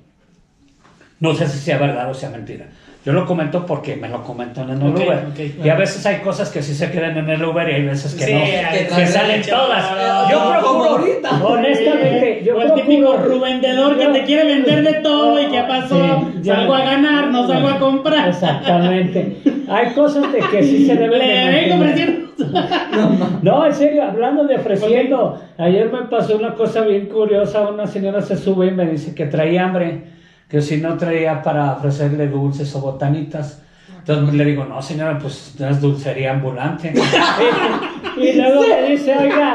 No sé si sea verdad o sea mentira. Yo lo comento porque me lo comentan en el Ok, Uber. Y a veces hay cosas que sí se quedan en el Uber y hay veces que Sí, no. Que salen que- todas. no, Yo procuro, ahorita. honestamente, yo o el típico revendedor que te quiere vender de todo y qué pasó. Sí, salgo a ganar, no salgo a comprar. Exactamente. Hay cosas de que sí se deben de Le vengo ofreciendo No, en serio, hablando de ofreciendo, ayer me pasó una cosa bien curiosa, una señora se sube y me dice que traía hambre, que si no traía para ofrecerle dulces o botanitas. Entonces le digo, no señora, pues no es dulcería ambulante. y luego me dice, oiga,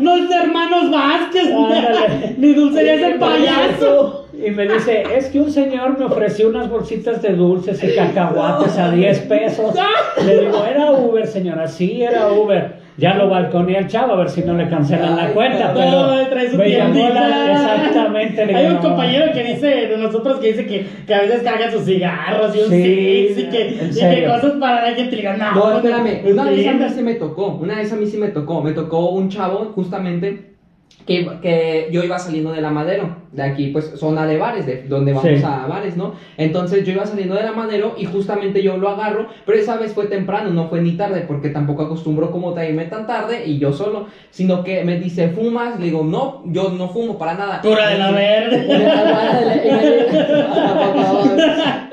No es de hermanos Vázquez, Ándale. ni dulcería es el payaso. Y me dice, es que un señor me ofreció unas bolsitas de dulces y cacahuates a 10 pesos. Le digo, era Uber, señora, sí, era Uber. Ya lo balconé al chavo a ver si no le cancelan la cuenta, no, pero trae su me llamó tiendita. la- exactamente. le Hay un no. compañero que dice de nosotros que dice que, que a veces carga sus cigarros y un Sí, six y que, y que cosas para la gente. Le digo, no, No, espérame, una vez a mí sí me tocó, una vez a mí sí me tocó, me tocó un chavo justamente que, que yo iba saliendo de la Madero, de aquí pues zona de bares, de donde vamos Sí. a bares, ¿no? Entonces yo iba saliendo de la Madero y justamente yo lo agarro, pero esa vez fue temprano, no fue ni tarde, porque tampoco acostumbro como te irme tan tarde y yo solo, sino que me dice, ¿fumas? Le digo, no, yo no fumo para nada. Pura de la verde.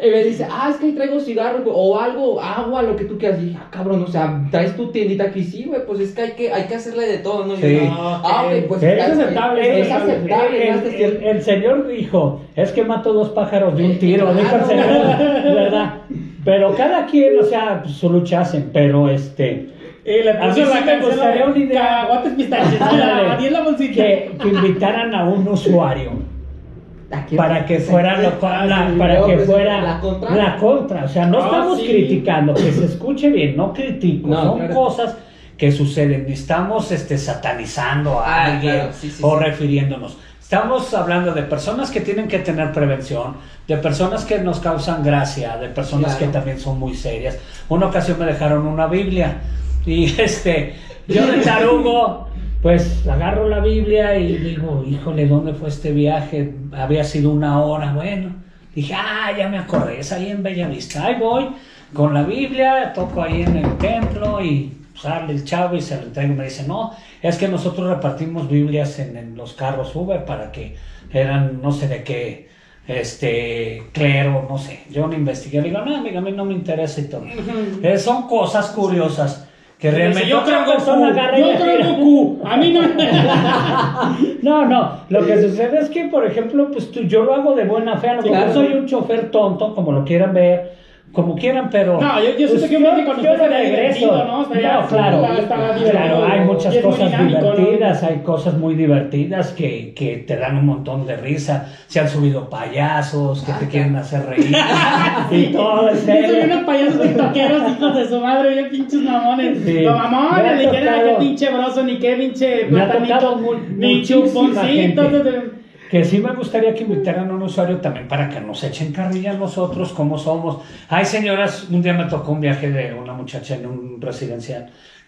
y me dice- y me dice, ah, es que ahí traigo cigarro o algo, agua, lo que tú quieras. Y dije, ah, cabrón, o sea, traes tu tiendita aquí, sí, güey, pues es que hay que, hay que hacerle de todo, ¿no? Y Sí. yo, ah, ok, pues Es aceptable, es es aceptable. el, ¿no? Este el- el señor dijo, es que mato dos pájaros de un Eh, tiro, dijo el señor, ¿verdad? Pero cada quien, o sea, pues, su lucha hacen, pero este, Y le A mí puso sí la me canción gustaría de una idea. Pistaches. Ándale. A 10 la bolsita. que, que invitaran a un usuario para que fuera lo- la- para que fuera la contra. la contra. O sea, no Ah, estamos sí. criticando, que se escuche bien, no critico, No, son claro. cosas que suceden. Ni estamos este, satanizando a Ah, alguien claro, sí, sí, o sí. refiriéndonos. Estamos hablando de personas que tienen que tener prevención, de personas que nos causan gracia, de personas Claro. que también son muy serias. Una ocasión me dejaron una Biblia y este, yo de tarugo, pues agarro la Biblia y digo, híjole, ¿dónde fue este viaje? Había sido una hora, bueno. Dije, ah, ya me acordé, es ahí en Bellavista. Ahí voy con la Biblia, toco ahí en el templo y sale el chavo y se lo entrego y me dice, no, es que nosotros repartimos Biblias en, en los carros Uber para que eran no sé de qué, este, clero, no sé. Yo no investigué, le digo, no, amiga, a mí no me interesa y todo. Eh, son cosas curiosas que realmente yo en persona y Yo tira. Goku. A mí no. No, no, lo que sucede es que, por ejemplo, pues tú, yo lo hago de buena fe, a lo mejor claro. soy un chofer tonto, como lo quieran ver, como quieran, pero... No, yo- yo siento que un viaje con yo usted regreso. ¿no? Estaría- No, claro, está- claro, hay muchas cosas dinámico, ¿no? divertidas, hay cosas muy divertidas que, que te dan un montón de risa, se han subido payasos que te quieren hacer reír y todo, Yo soy unos payasos tiktokeros, hijos de su madre, bien pinches mamones. Sí. Los mamones, tocado- qué pinche broso, ni qué pinche platanito, ni chuponcito. Que sí me gustaría que invitaran a un usuario también para que nos echen carrilla nosotros, cómo somos. Ay, señoras, un día me tocó un viaje de una muchacha en un residencial.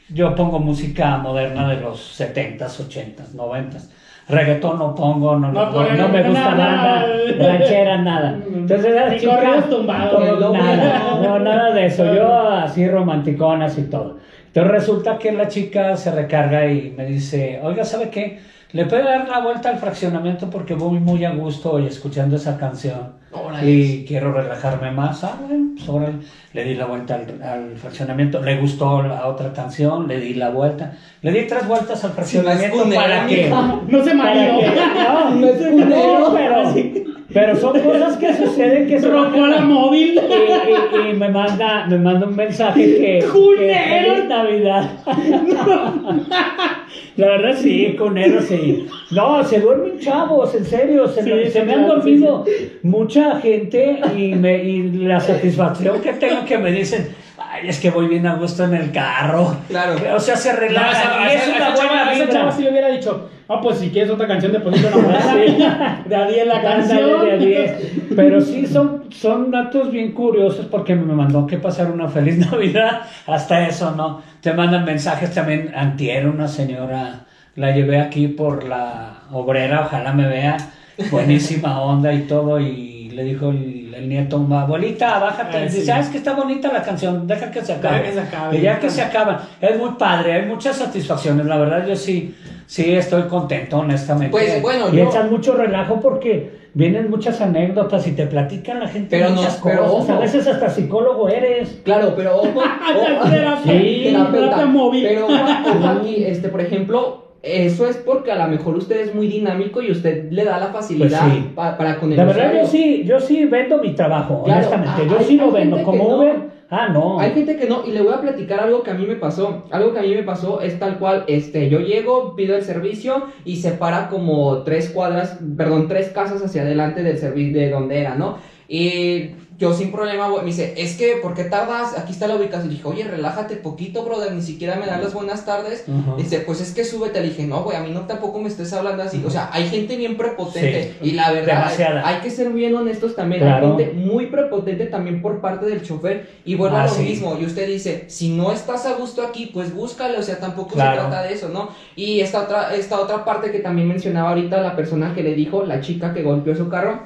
Yo pongo música moderna de los 70s, 80s, 90s. Reggaetón no pongo, no, No no, no me gusta nada. ranchera, nada. Entonces, la Ni chica- corridos tumbados. no, nada, no, nada de eso. Yo así romanticonas y todo. Entonces resulta que la chica se recarga y me dice, oiga, ¿sabe qué? Le puede dar la vuelta al fraccionamiento porque voy muy a gusto y escuchando esa canción. Órale. Y quiero relajarme más. Ah, bueno, pues órale. Le di la vuelta al, al fraccionamiento. Le gustó la otra canción, le di la vuelta. Le di tres vueltas al fraccionamiento para que... No se mareó. no, No es cunero. no, pero, pero son cosas que suceden que se Rocó la móvil. y, y- y me manda me manda un mensaje que, que ¡Culero! feliz Navidad la verdad sí cunero sí no se duermen chavos en serio se, Sí, me- se me han dormido mucha gente y me y la satisfacción que tengo que me dicen ay es que voy bien a gusto en el carro Claro. o sea se No, relajan esa- y es esa- una esa chava- buena a esa vibra chava sí le hubiera dicho, ah, pues si quieres otra canción de Ponito Enamorada, de a 10 la canción. de a 10. Pero sí son, son datos bien curiosos porque me mandó que pasar una feliz Navidad. Hasta eso, ¿no? Te mandan mensajes también. Antier, una señora, la llevé aquí por la obrera, ojalá me vea. Buenísima onda y todo. Y le dijo el, el nieto, abuelita, bájate. Ah, Dice, sí. ¿sabes que está bonita la canción? Deja que se acabe. Que se acabe. Y ya que se acaba. Es muy padre, hay muchas satisfacciones. La verdad, yo sí, sí estoy contento, honestamente. Pues, bueno, y yo- echan mucho relajo porque vienen muchas anécdotas y te platican la gente Pero no- muchas pero cosas. A veces hasta psicólogo eres. Claro, pero ojo, ojo, Sí. Pero ojo, ojo aquí, este, por ejemplo, eso es porque a lo mejor usted es muy dinámico y usted le da la facilidad Pues sí. pa- para con el La verdad, usuario. yo sí, yo sí vendo mi trabajo, Claro, honestamente. ah, Yo hay- sí lo vendo. Como no. Uber, ah, no. Hay gente que no, y le voy a platicar algo que a mí me pasó. Algo que a mí me pasó es tal cual, este, yo llego, pido el servicio y se para como tres cuadras, perdón, tres casas hacia adelante del servicio de donde era, ¿no? Y yo sin problema, me dice, es que, ¿por qué tardas? Aquí está la ubicación. Y dije, oye, relájate poquito, brother, ni siquiera me dan las buenas tardes. Dice, pues es que súbete. Le dije, no, güey, a mí no tampoco me estés hablando así. O sea, hay gente bien prepotente. Sí, y la verdad, demasiada. hay que ser bien honestos también. Claro. Hay gente muy prepotente también por parte del chofer. Y vuelvo Ah, a lo sí. mismo. Y usted dice, si no estás a gusto aquí, pues búscale. O sea, tampoco Claro. se trata de eso, ¿no? Y esta otra, esta otra parte que también mencionaba ahorita la persona que le dijo, la chica que golpeó su carro,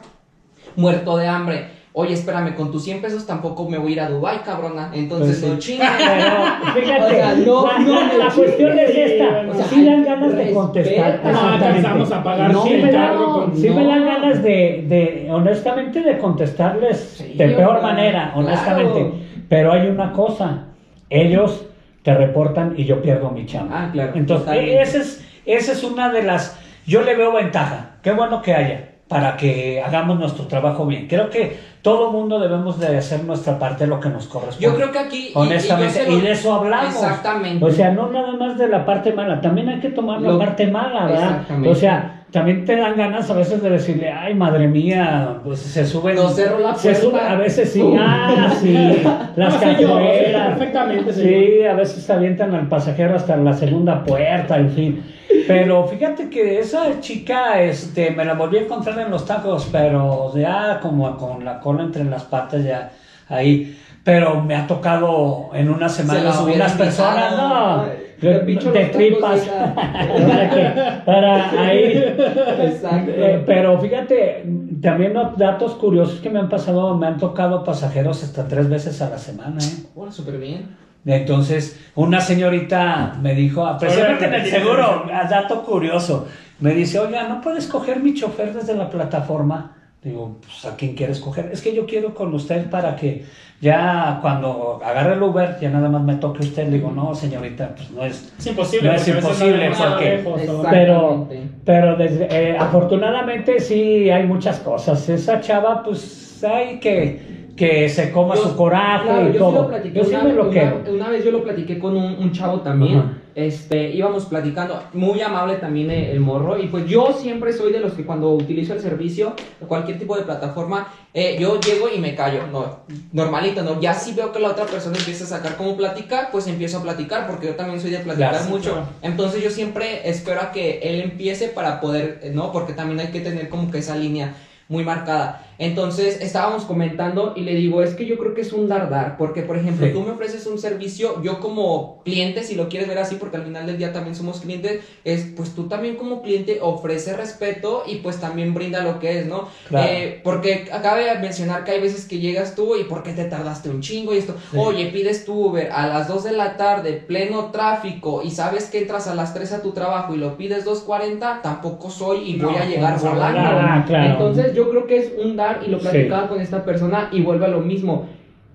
muerto de hambre. Oye, espérame, con tus 100 pesos tampoco me voy a ir a Dubai, cabrona. Entonces Pues sí. no chingues. Pero fíjate, O sea, no, la, no la- cuestión es esta. o sea, sí dan ganas de contestar. No, exactamente. alcanzamos a pagar No, me el da- carro con... Sí No. me dan ganas de, de, honestamente, de contestarles Sí, de peor manera, claro. honestamente. Pero hay una cosa, ellos te reportan y yo pierdo mi chamba. Ah, claro, Entonces, esa es, esa es una de las... Yo le veo ventaja. Qué bueno que haya para que hagamos nuestro trabajo bien. Creo que todo mundo debemos de hacer nuestra parte lo que nos corresponde. Yo creo que aquí. y- y yo Honestamente, y, de eso hablamos. Exactamente. O sea, no nada más de la parte mala, también hay que tomar la parte mala, ¿verdad? Exactamente. O sea, también te dan ganas a veces de decirle, ay, madre mía, pues se suben. No cerró la se puerta. sube, a veces sí, ah, sí, las No, cajuelas. perfectamente, Sí, a veces se avientan al pasajero hasta la segunda puerta, en fin. Pero fíjate que esa chica, este, me la volví a encontrar en los tacos, pero ya como con la cola entre las patas, ya ahí. Pero me ha tocado en una Se semana hubiera unas personas, no, de, tripas. para, que- para ahí. Exacto. Eh, pero fíjate, también datos curiosos que me han pasado, me han tocado pasajeros hasta tres veces a la semana, ¿eh? Bueno, súper bien. Entonces, una señorita me dijo, precisamente en el seguro, a dato curioso, me dice, oiga, ¿no puedes coger mi chofer desde la plataforma? Digo, pues, ¿a quién quieres coger? Es que yo quiero con usted para que ya cuando agarre el Uber, ya nada más me toque usted. Le digo, no, señorita, pues no es... Es imposible. No es porque imposible, porque-. Exacto. Pero, pero desde- eh, afortunadamente sí hay muchas cosas. Esa chava, pues hay que, que se coma Yo- su coraje claro, y yo sí todo. lo platiqué yo sí me lo una- una vez yo lo platiqué con un, un chavo también. Ajá. Este, íbamos platicando, muy amable también el, el morro. Y pues yo siempre soy de los que cuando utilizo el servicio, cualquier tipo de plataforma, eh, yo llego y me callo. No, normalito, ¿no? Ya si veo que la otra persona empieza a sacar como platicar, pues empiezo a platicar, porque yo también soy de platicar sí, mucho. claro. Entonces yo siempre espero a que él empiece para poder, eh, ¿no? Porque también hay que tener como que esa línea muy marcada. Entonces estábamos comentando y le digo, es que yo creo que es un dar-dar, porque por ejemplo, Sí. tú me ofreces un servicio, yo como cliente, si lo quieres ver así, porque al final del día también somos clientes, es pues tú también como cliente ofrece respeto y pues también brinda lo que es, ¿no? Claro. Eh, porque acabe de mencionar que hay veces que llegas tú y por qué te tardaste un chingo y esto, Sí. oye, pides tu Uber a las 2 de la tarde, pleno tráfico y sabes que entras a las 3 a tu trabajo y lo pides 2.40, tampoco soy y No, voy a llegar volando. Ah, claro. Entonces yo creo que es un y lo Sí. platicaba con esta persona y vuelve a lo mismo.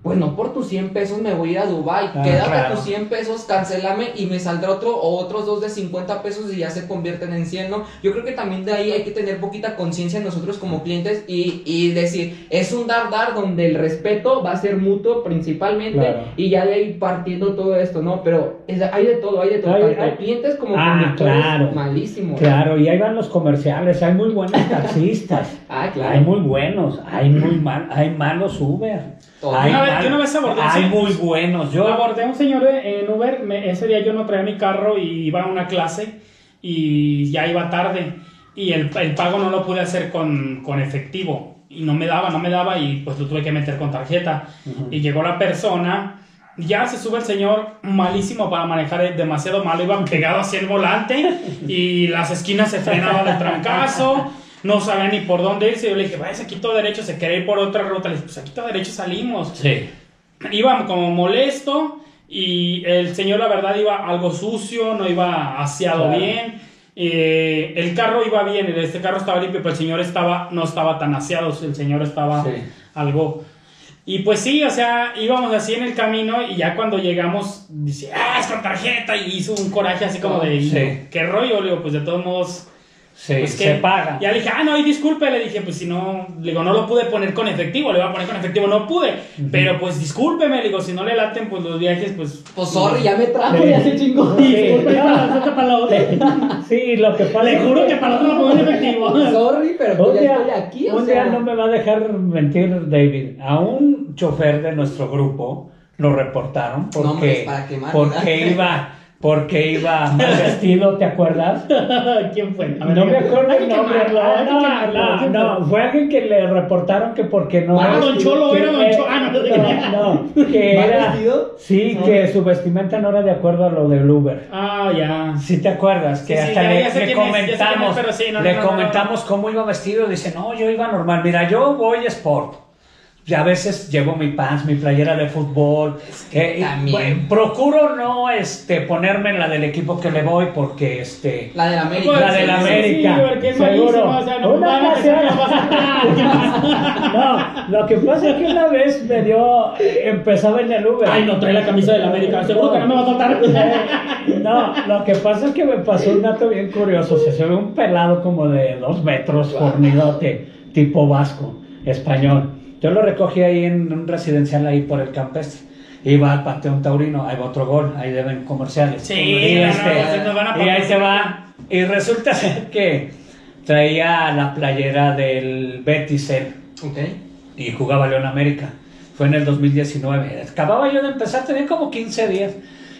Pues no por tus 100 pesos me voy a ir a Dubai. Ah, Quédate claro. tus 100 pesos, cancélame y me saldrá otro o otros dos de 50 pesos y ya se convierten en 100, ¿no? Yo creo que también de ahí hay que tener poquita conciencia nosotros como clientes y, y decir, es un dar dar donde el respeto va a ser mutuo principalmente Claro. y ya de ahí partiendo todo esto, ¿no? Pero es- hay de todo, hay de todo, Hay- tanto hay- clientes como Ah, conductores claro. malísimos. Claro, y ahí van los comerciales, hay muy buenos taxistas, Ah, hay claro. muy buenos, hay muy mal, hay malos Uber. Hay Una vez- yo una vez abordé un Hay señor- muy buenos. Yo abordé a un señor en Uber, me- ese día yo no traía mi carro y iba a una clase y ya iba tarde y el, el pago no lo pude hacer con, con efectivo y no me daba, no me daba y pues lo tuve que meter con tarjeta Ujú. y llegó la persona, ya se sube el señor malísimo para manejar, eh, demasiado malo, iba pegado hacia el volante y las esquinas se frenaban de trancazo. No sabía ni por dónde irse. Yo le dije, vaya, aquí todo derecho, se quería ir por otra ruta. Le dije, pues aquí todo derecho salimos. Sí. Iba como molesto y el señor, la verdad, iba algo sucio, no iba aseado Claro. bien. Eh, el carro iba bien, este carro estaba limpio, pero el señor estaba, no estaba tan aseado, el señor estaba Sí. algo... Y pues sí, o sea, íbamos así en el camino y ya cuando llegamos, dice, ah, es con tarjeta, y hizo un coraje así como de, Sí. ¿qué rollo? Le digo, pues de todos modos, Sí, pues se paga. Ya le dije, ah, no, y disculpe, le dije, pues si no, le digo, no lo pude poner con efectivo, le iba a poner con efectivo, no pude, pero pues discúlpeme, le digo, si no le laten, pues los viajes, pues... Pues sorry, ya me trajo, Sí. ya se chingó. Sí. Disculpe, para la otra, para la otra. Sí, lo que pasa Le juro que para la otra lo pongo en efectivo. Sorry, pero Un pues ya día, estoy aquí, o un sea. día no me va a dejar mentir, David. A un chofer de nuestro grupo lo reportaron porque, Nombres para quemar, porque iba porque iba mal vestido, ¿te acuerdas? ¿Quién fue? A ver, no me acuerdo el nombre. que No, no, ¿Quién no, fue? alguien que le reportaron que porque no. Ah, Don Cholo, era Don Cholo. Ah, no, no, no, no, que ¿Mal era. vestido? Sí, No. que su vestimenta no era de acuerdo a lo del Uber. Ah, ya. Si te acuerdas que Sí, sí, hasta le, ya es, es, comentamos, sí, no, le comentamos cómo iba vestido, dice, no, yo iba normal, mira, yo voy sport. Y a veces llevo mi pants, mi playera de fútbol. eh, y, bueno, procuro no este, ponerme en la del equipo que le voy porque este, La de la América. La de la Sí, sí, América, Sí, porque es seguro. o sea, no Una lo que pasa es que una vez me dio, empezaba en el Uber. Ay, no trae la camisa de la América, seguro que no me va a faltar. Eh, No, lo que pasa es que me pasó un dato bien curioso. Se se ve un pelado como de dos metros, fornidote, tipo vasco, español. Yo lo recogí ahí en un residencial ahí por el campestre. Iba al Panteón Taurino, ahí va otro gol, ahí deben comerciales. Sí, y, no, no, este, no, nos van a y ahí se va. Y resulta ser que traía la playera del Betis él Ok. y jugaba León América. Fue en el 2019. Acababa yo de empezar, tenía como 15 días.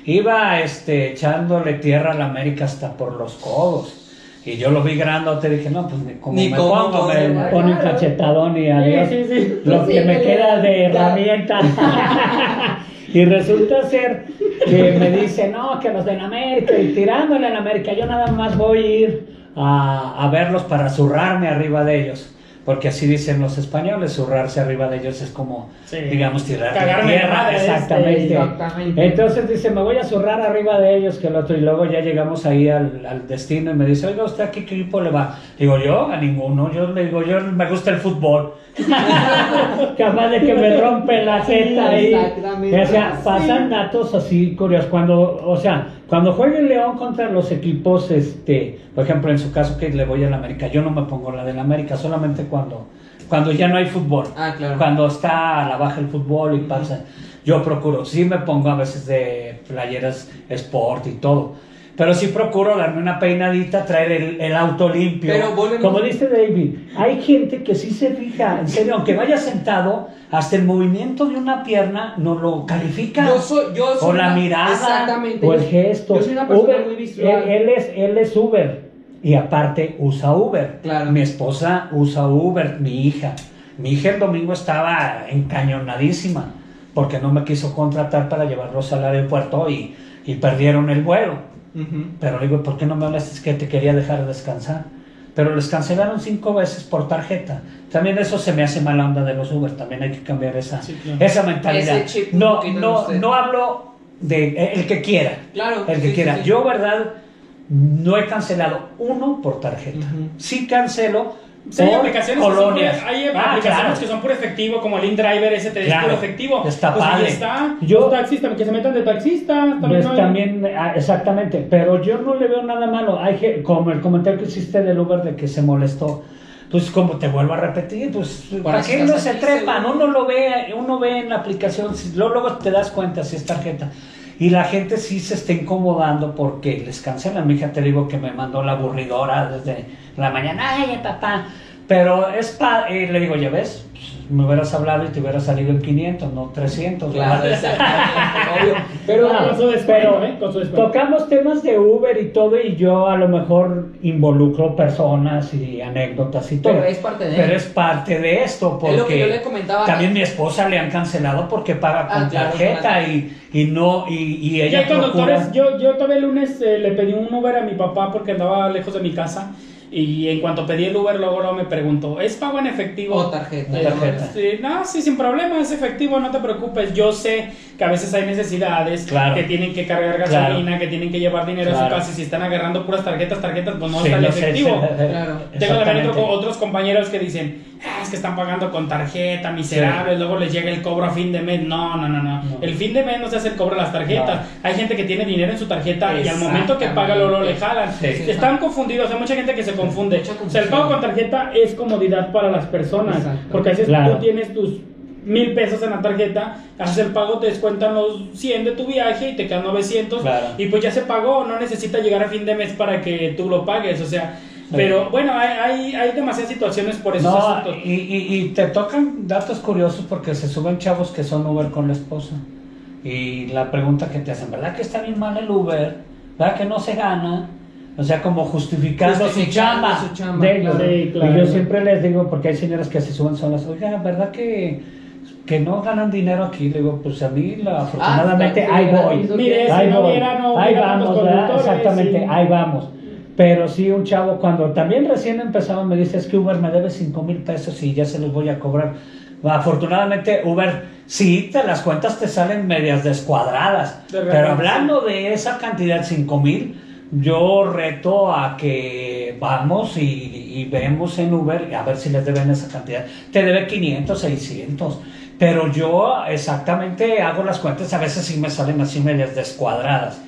Iba este, echándole tierra a la América hasta por los codos. Y yo lo vi grandote y dije, no, pues ni como Ni me cómo pongo, me pone un cachetadón y adiós. Sí, sí, sí. Lo Sí, que me queda de herramienta. y resulta ser que me dice, no, que los de la América, y tirándole a la América, yo nada más voy a ir a, a verlos para zurrarme arriba de ellos. Porque así dicen los españoles, zurrarse arriba de ellos es como, Sí. digamos, tirar tierra. este, exactamente. exactamente. Entonces dice, me voy a zurrar arriba de ellos que el otro. Y luego ya llegamos ahí al, al destino y me dice, oiga, ¿usted a qué equipo le va? Digo, yo a ninguno. Yo le digo, yo me gusta el fútbol. Capaz de que me rompe la jeta ahí. exactamente. O sea, pasan datos así curiosos. Cuando, o sea, cuando juega el León contra los equipos, este, por ejemplo, en su caso que le voy al América, yo no me pongo la del América, solamente cuando, cuando ya no hay fútbol. Ah, claro. Cuando está a la baja el fútbol y pasa. Yo procuro, sí me pongo a veces de playeras sport y todo. Pero sí procuro darme una peinadita, traer el, el auto limpio. Pero volvemos- Como dice David, hay gente que sí se fija, en serio, aunque vaya sentado, hasta el movimiento de una pierna no lo califica. Yo soy, yo soy o la una- mirada, o el gesto. Yo soy una persona Uber, muy visual. Él, él es, él es Uber y aparte usa Uber. Claro. Mi esposa usa Uber, mi hija. Mi hija el domingo estaba encañonadísima porque no me quiso contratar para llevarlos al aeropuerto y, y perdieron el vuelo. Pero le digo, ¿por qué no me hablaste? Es que te quería dejar descansar. Pero les cancelaron cinco veces por tarjeta. También eso se me hace mala onda de los Uber. También hay que cambiar esa, Sí, claro. esa mentalidad. Ese chip un no, no, no hablo de eh, el que quiera. Claro. El que sí, quiera. sí, sí. Yo, verdad, no he cancelado uno por tarjeta. Ujú. Sí cancelo Sí, hay por aplicaciones, colonias. Que son, hay Ah, aplicaciones claro. que son por efectivo, como el InDriver, ese te es Claro. puro efectivo. Está pues ahí padre. está. Yo- taxis también, que se metan de taxista. También, Pues no hay- también, ah, exactamente, pero yo no le veo nada malo. Hay que, como el comentario que hiciste del Uber de que se molestó, pues como te vuelvo a repetir, pues Para ¿para qué no se trepan? Uno lo ve, uno ve en la aplicación, luego te das cuenta si es tarjeta. Y la gente sí se está incomodando porque les cancelan. Mi hija te digo que me mandó la aburridora desde la mañana, ay papá. Pero es pa y le digo, ya ves, me hubieras hablado y te hubiera salido en 500, no 300. Claro, obvio. Pero con su descuento, pero ¿eh? Con su descuento. tocamos temas de Uber y todo y yo a lo mejor involucro personas y anécdotas y todo. Pero es parte de- Pero es parte de esto porque Es lo que yo le comentaba. también mi esposa le han cancelado porque paga con Ah, claro, tarjeta claro. y, y no y, y Y ella hay procura yo, yo todavía el lunes eh, le pedí un Uber a mi papá porque andaba lejos de mi casa Y en cuanto pedí el Uber, luego, me preguntó, ¿es pago en efectivo? O tarjeta. Eh, Tarjeta. sí, no, sí, sin problema, es efectivo, no te preocupes. Yo sé que a veces hay necesidades, Claro. que tienen que cargar gasolina, que tienen que llevar dinero a Claro. su casa. Y si están agarrando puras tarjetas, tarjetas, pues no Sí, sale lo sé, efectivo. sí, Claro. Tengo también otros compañeros que dicen, "Ah, es que están pagando con tarjeta, miserables, luego les llega el cobro a fin de mes. No, no, no, no. No. El fin de mes no se hace el cobro de las tarjetas. Hay gente que tiene dinero en su tarjeta y al momento que paga, luego le jalan. Sí. Están confundidos, hay mucha gente que se confunde. O sea, el pago con tarjeta es comodidad para las personas. Exacto. Porque a veces Claro. tú tienes tus mil pesos en la tarjeta, haces el pago, te descuentan los 100 de tu viaje y te quedan 900 Claro. y pues ya se pagó, no necesita llegar a fin de mes para que tú lo pagues, o sea, pero bueno, hay, hay, hay demasiadas situaciones por esos No, asuntos. y, y, y te tocan datos curiosos porque se suben chavos que son Uber con la esposa. Y la pregunta que te hacen, ¿verdad que está bien mal el Uber? ¿Verdad que no se gana? O sea, como justificando su chamba, su chamba, de ellos. claro. Sí, claro. Y yo siempre les digo, porque hay señoras que se suben solas, oiga, ¿verdad que, que no ganan dinero aquí? Le digo, pues a mí, la, afortunadamente, está ahí voy. Mire, si ahí no voy. hubiera, no ahí vamos, Exactamente, sí. ahí vamos. Pero sí, un chavo cuando también recién empezaba me dice, es que Uber me debe 5 mil pesos y ya se los voy a cobrar. Afortunadamente Uber, sí, te las cuentas te salen medias descuadradas. De pero hablando de esa cantidad, 5 mil, yo reto a que vamos y, y vemos en Uber a ver si les deben esa cantidad. Te debe 500, 600. Pero yo exactamente hago las cuentas, a veces sí me salen así medias descuadradas.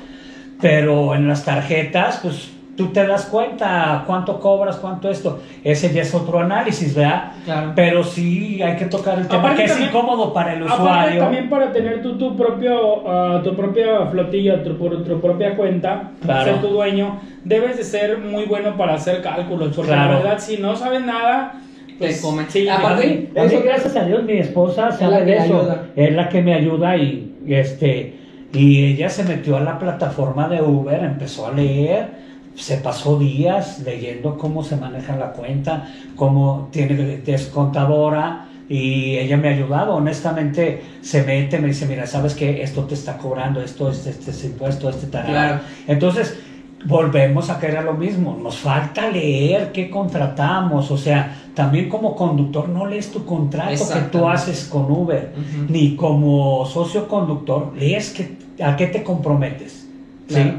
Pero en las tarjetas, pues tú te das cuenta cuánto cobras, cuánto esto. Ese ya es otro análisis, ¿verdad? Claro. Pero sí hay que tocar el tema Aparte que es también- incómodo para el usuario. también para tener tú tu propio ah, tu propia flotilla, tu, por- tu propia cuenta, Claro. ser tu dueño, debes de ser muy bueno para hacer cálculos, porque Claro. la verdad si no sabes nada, pues comen. sí, Aparte- A mí, gracias a Dios, mi esposa sabe que de eso. ayuda. Es la que me ayuda y este y ella se metió a la plataforma de Uber, empezó a leer, se pasó días leyendo cómo se maneja la cuenta, cómo tiene descontadora y ella me ha ayudado, honestamente se mete, me dice, mira, sabes que esto te está cobrando, esto, este, este es impuesto, este tal. Claro. Entonces, volvemos a caer a lo mismo. Nos falta leer qué contratamos. O sea, también como conductor no lees tu contrato que tú haces con Uber. Ni como socio conductor lees que, a qué te comprometes. ¿sí?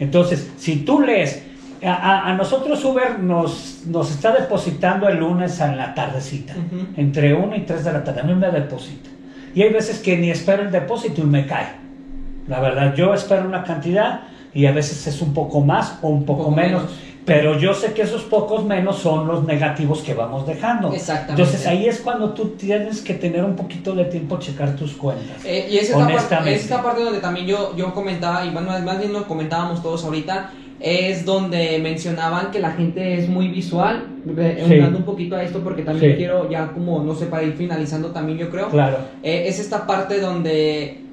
Entonces, si tú lees, a, nosotros Uber nos, nos está depositando el lunes en la tardecita, entre 1 y 3 de la tarde, a mí me deposita. Y hay veces que ni espero el depósito y me cae. La verdad, yo espero una cantidad y a veces es un poco más o un poco, poco menos, menos. Pero yo sé que esos pocos menos son los negativos que vamos dejando. Exactamente. Entonces ahí es cuando tú tienes que tener un poquito de tiempo checar tus cuentas. Eh, y es esta, parte, Honestamente. es esta parte donde también yo, yo comentaba, y bueno, más bien lo comentábamos todos ahorita, es donde mencionaban que la gente es muy visual, Sí. un poquito a esto porque también Sí. quiero ya como, no sé, para ir finalizando también yo creo, Claro. eh, es esta parte donde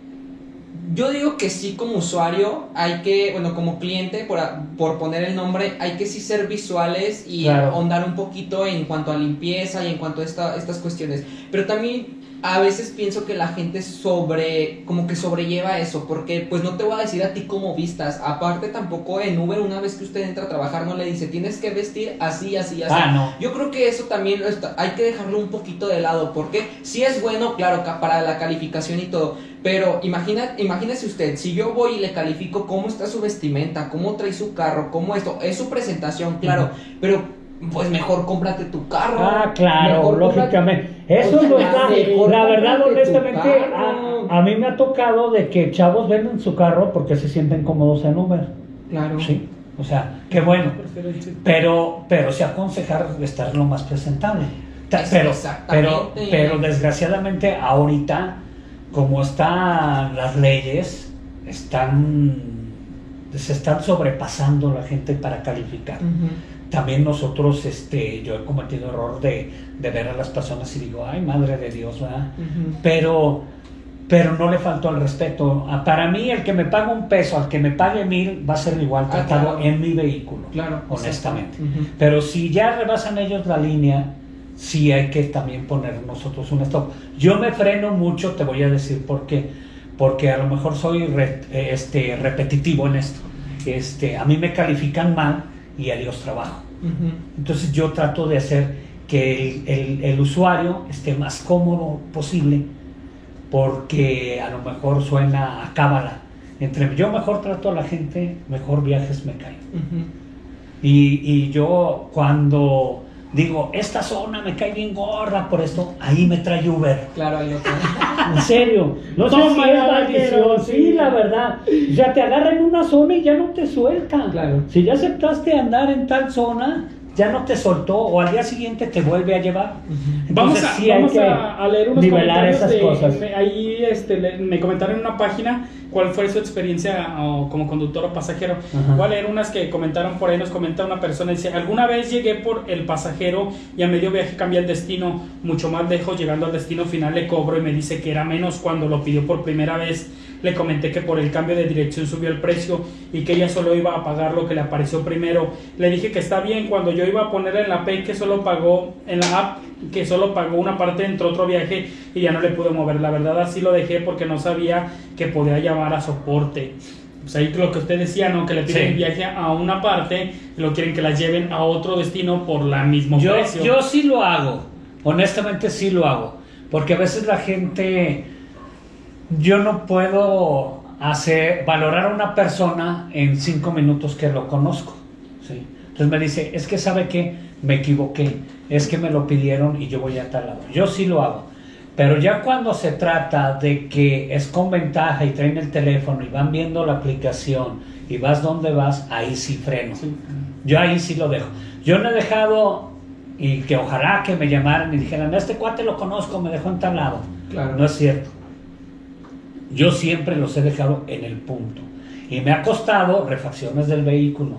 yo digo que sí como usuario hay que, bueno, como cliente, por, por poner el nombre, hay que sí ser visuales y Claro. ahondar un poquito en cuanto a limpieza y en cuanto a esta- estas cuestiones. Pero también a veces pienso que la gente sobre, como que sobrelleva eso, porque pues no te voy a decir a ti cómo vistas. Aparte tampoco en Uber una vez que usted entra a trabajar no le dice tienes que vestir así, así, así. Ah, no. Yo creo que eso también está- hay que dejarlo un poquito de lado, porque sí es bueno, claro, para la calificación y todo, pero imagina, imagínese usted, si yo voy y le califico cómo está su vestimenta, cómo trae su carro, cómo esto, es su presentación, claro, pero pues mejor cómprate tu carro. Ah, claro, mejor cómprate- lógicamente. Eso O sea, no está. La verdad, honestamente, a, a mí me ha tocado de que chavos venden su carro porque se sienten cómodos en Uber. Claro. Sí. O sea, qué bueno. Pero, pero se aconsejar estar lo más presentable. Ta- Es- Pero, exactamente. pero, pero desgraciadamente ahorita, como están las leyes, están se están sobrepasando la gente para calificar. También nosotros, este, yo he cometido error de, de ver a las personas y digo, ay, madre de Dios, ¿verdad? Pero, pero no le faltó el respeto. Ah, Para mí, el que me paga un peso, al que me pague mil, va a ser igual Ah, tratado claro. en mi vehículo. Claro, honestamente. Pero si ya rebasan ellos la línea, sí hay que también poner nosotros un stop. Yo me freno mucho, te voy a decir por qué. Porque a lo mejor soy re- eh, este, repetitivo en esto. Este, a mí me califican mal y adiós trabajo. Entonces yo trato de hacer que el, el- el usuario esté más cómodo posible porque a lo mejor suena a cábala. Entre yo mejor trato a la gente, mejor viajes me caen. Y, y yo cuando digo, esta zona me cae bien gorda por esto, ahí me trae Uber. Claro, ahí lo tengo. En serio, no sé Toma, si es vaquero, maldición, sí. la verdad. O sea, te agarra en una zona y ya no te sueltan. Claro. Si ya aceptaste andar en tal zona, ya no te soltó o al día siguiente te vuelve a llevar. Vamos, a, sí hay vamos que a, a leer unos nivelar comentarios esas de- cosas. me- ahí este, le- me comentaron en una página cuál fue su experiencia o como conductor o pasajero. Ajá. Voy a leer unas que comentaron por ahí, nos comenta una persona, dice, alguna vez llegué por el pasajero y a medio viaje cambié el destino, mucho más lejos, llegando al destino final le cobro y me dice que era menos cuando lo pidió por primera vez. Le comenté que por el cambio de dirección subió el precio y que ella solo iba a pagar lo que le apareció primero. Le dije que está bien cuando yo iba a poner en la Pay que solo pagó en la app que solo pagó una parte entre otro viaje y ya no le pude mover. La verdad así lo dejé porque no sabía que podía llamar a soporte. Pues ahí lo que usted decía, ¿no? Que le piden Sí. viaje a una parte y lo quieren que las lleven a otro destino por la mismo Yo, precio. yo sí lo hago, honestamente sí lo hago, porque a veces la gente, yo no puedo hacer, valorar a una persona en cinco minutos que lo conozco. ¿sí? Entonces me dice, es que sabe que me equivoqué, es que me lo pidieron y yo voy a tal lado. Yo sí lo hago. Pero ya cuando se trata de que es con ventaja y traen el teléfono y van viendo la aplicación y vas donde vas, ahí sí freno. Sí. Yo ahí sí lo dejo. Yo no he dejado y que ojalá que me llamaran y dijeran, este cuate lo conozco, me dejó en tal lado. Claro. No es cierto. Yo siempre los he dejado en el punto. Y me ha costado refacciones del vehículo.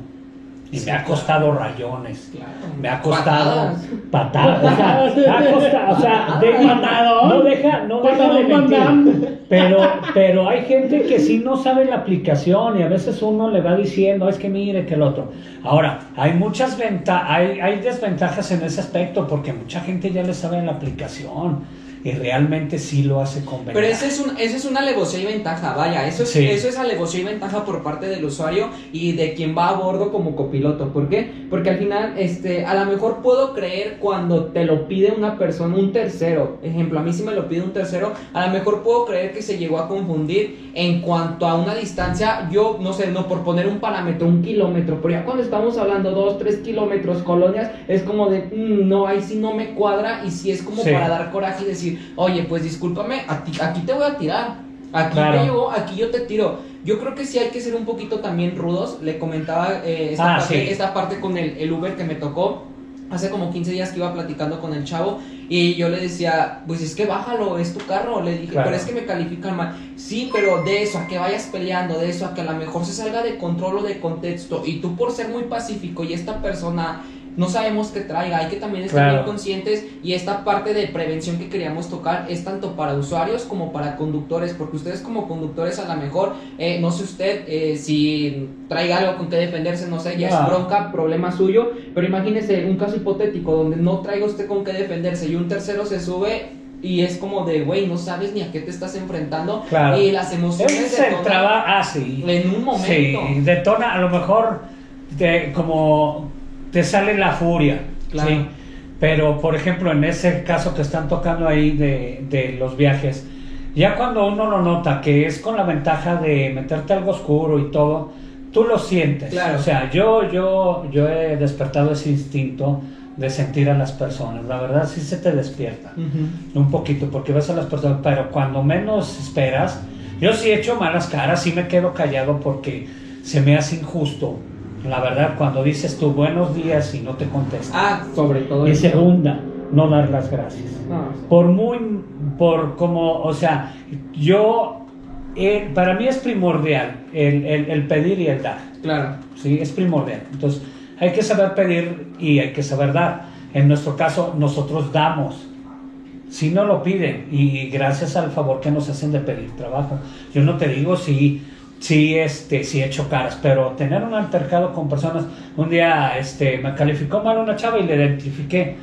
Y Sí, me ha claro. costado rayones. Claro. Me ha costado Patadas. patadas. O sea, me ha costado, o sea, de- no deja, no deja de mentir. Pero, pero hay gente que sí no sabe la aplicación y a veces uno le va diciendo, es que mire que el otro. Ahora, hay muchas ventajas, hay, hay desventajas en ese aspecto porque mucha gente ya le sabe la aplicación y realmente sí lo hace con Pero ventaja. ese es un, eso es una alevosía y ventaja, vaya, eso es, Sí. eso es alevosía y ventaja por parte del usuario y de quien va a bordo como copiloto. ¿Por qué? Porque al final, este, a lo mejor puedo creer cuando te lo pide una persona, un tercero. Ejemplo, a mí si me lo pide un tercero, a lo mejor puedo creer que se llegó a confundir en cuanto a una distancia, yo no sé, no por poner un parámetro, un kilómetro, pero ya cuando estamos hablando dos, tres kilómetros, colonias, es como de, "Mm, no, ahí sí no me cuadra y sí es como Sí. para dar coraje y decir, oye, pues discúlpame, a ti- aquí te voy a tirar. Aquí Claro. te llegó, aquí yo te tiro. Yo creo que sí hay que ser un poquito también rudos. Le comentaba eh, esta, Ah, parte, sí. esta parte con el, el Uber que me tocó. Hace como 15 días que iba platicando con el chavo y yo le decía, pues es que bájalo, es tu carro. Le dije, Claro. pero es que me califican mal. Sí, pero de eso a que vayas peleando, de eso a que a lo mejor se salga de control o de contexto y tú por ser muy pacífico y esta persona no sabemos qué traiga, hay que también estar Claro. bien conscientes y esta parte de prevención que queríamos tocar es tanto para usuarios como para conductores, porque ustedes como conductores a lo mejor, eh, no sé usted eh, si traiga algo con que defenderse, no sé, ya Ah. es bronca, problema suyo, pero imagínese un caso hipotético donde no traiga usted con qué defenderse y un tercero se sube y es como de, güey, no sabes ni a qué te estás enfrentando Claro. y las emociones el detonan trabajo, ah, sí. en un momento. Sí, detona, a lo mejor como te sale la furia. Claro. ¿sí? Pero, por ejemplo, en ese caso que están tocando ahí de, de los viajes, ya cuando uno lo nota que es con la ventaja de meterte algo oscuro y todo, tú lo sientes. Claro. O sea, yo, yo, yo he despertado ese instinto de sentir a las personas. La verdad sí se te despierta un poquito porque ves a las personas, pero cuando menos esperas, yo sí he hecho malas caras, sí me quedo callado porque se me hace injusto. La verdad, cuando dices tú buenos días y no te contestan. Ah, sobre todo y eso. segunda, no dar las gracias. No, Por muy, por como, o sea, yo, eh, para mí es primordial el, el- el pedir y el dar. claro. ¿sí? Es primordial. Entonces, hay que saber pedir y hay que saber dar. En nuestro caso, nosotros damos. Si no lo piden y gracias al favor que nos hacen de pedir trabajo. Yo no te digo si, si, este, si he hecho caras, pero tener un altercado con personas. Un día este, me calificó mal una chava y le identifiqué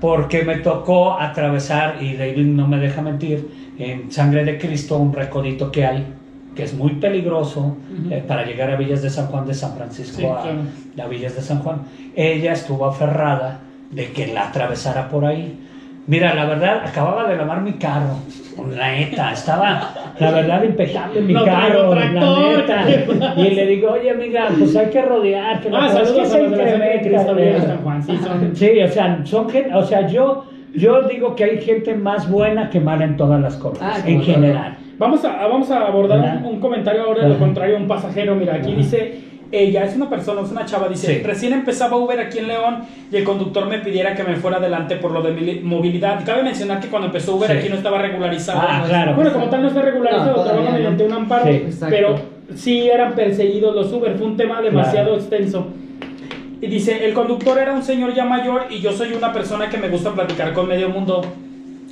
porque me tocó atravesar, y David no me deja mentir, en Sangre de Cristo, un recodito que hay que es muy peligroso eh, para llegar a Villas de San Juan de San Francisco Sí, a, claro. a Villas de San Juan. Ella estuvo aferrada de que la atravesara por ahí. Mira, la verdad, acababa de lavar mi carro. La neta, estaba, la verdad, impecable mi No carro, la neta. Y le digo, oye, amiga, pues hay que rodear. Que Ah, que saludos a los de la gente de incrementa, Cristo Villa de ¿verdad? San Juan. Sí, son. Sí, o sea, son gen- o sea, yo, yo digo que hay gente más buena que mala en todas las cosas, Ah, en general. Vamos a, vamos a abordar un, un comentario ahora de lo contrario, un pasajero. Mira, aquí Ajá. dice, ella es una persona, es una chava, dice, Sí. recién empezaba Uber aquí en León y el conductor me pidiera que me fuera adelante por lo de mili- movilidad. Y cabe mencionar que cuando empezó Uber Sí. aquí no estaba regularizado. Ah, claro. Bueno, como tal no está regularizado, No, trabaja mediante un amparo, Sí. Pero sí eran perseguidos los Uber, fue un tema demasiado Claro. extenso. Y dice, el conductor era un señor ya mayor y yo soy una persona que me gusta platicar con medio mundo.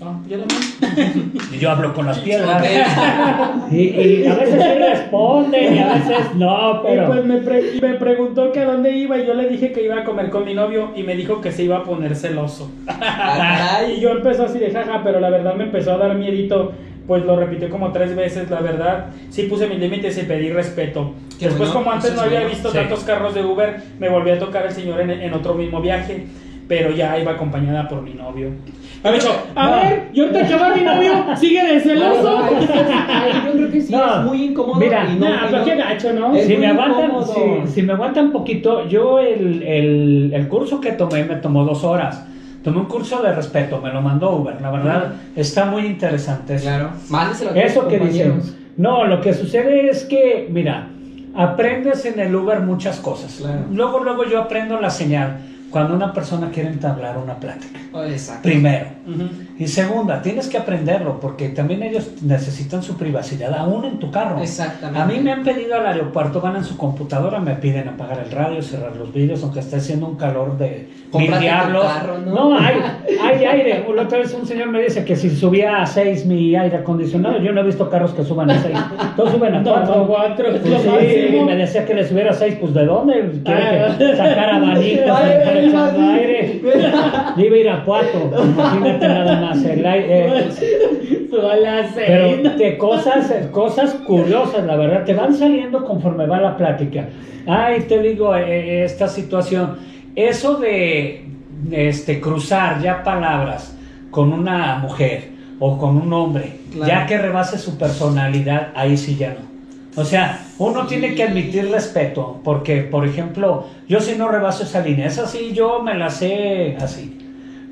Y yo hablo con las piedras. Y, y a veces sí responden y a veces no, Y pero... pues me, pre- y me preguntó que a dónde iba y yo le dije que iba a comer con mi novio y me dijo que se iba a poner celoso. Y yo empezó así de jaja, pero la verdad me empezó a dar miedito. Pues lo repitió como tres veces, la verdad. Sí puse mis límites y pedí respeto. Qué Después, bueno, como antes no había bueno. visto Sí. tantos carros de Uber, me volvió a tocar el señor en, en otro mismo viaje. Pero ya iba acompañada por mi novio. Me ha dicho, a No. ver, yo te acabo a mi novio, sigue de celoso. Ay, ay, yo creo que sí No, es muy incómodo. mira, y no, pero no- qué gacho, ¿no? Si me, aguantan, si, si me aguantan un poquito, yo el, el, el curso que tomé me tomó dos horas. Tomé un curso de respeto, me lo mandó Uber. La verdad, está muy interesante. eso. Claro. Mándeselo Eso que dicen. No, lo que sucede es que, mira, aprendes en el Uber muchas cosas. Claro. Luego, luego yo aprendo la señal cuando una persona quiere entablar una plática. Exacto. Primero. Y segunda, tienes que aprenderlo porque también ellos necesitan su privacidad, aún en tu carro. Exactamente. A mí me han pedido al aeropuerto, van en su computadora, me piden apagar el radio, cerrar los vídeos, aunque esté haciendo un calor de mil diablos. carro, ¿no? hay, hay aire. La otra vez un señor me dice que si subía a 6 mi aire acondicionado, yo no he visto carros que suban a 6. Todos suben a No, 4. cuatro, es Pues sí, máximo. me decía que le subiera a 6, pues ¿de dónde? Quiere Ah. que sacar ay, echando aire. Yo iba a ir a 4, imagínate nada más. El aire, eh, pero de cosas, cosas curiosas, la verdad, te van saliendo conforme va la plática. Ay, te digo, eh, esta situación, eso de este, cruzar ya palabras con una mujer o con un hombre, Claro. ya que rebase su personalidad, ahí sí ya no. O sea, uno tiene que admitir respeto, porque, por ejemplo, yo si no rebaso esa línea, es así, yo me la sé así,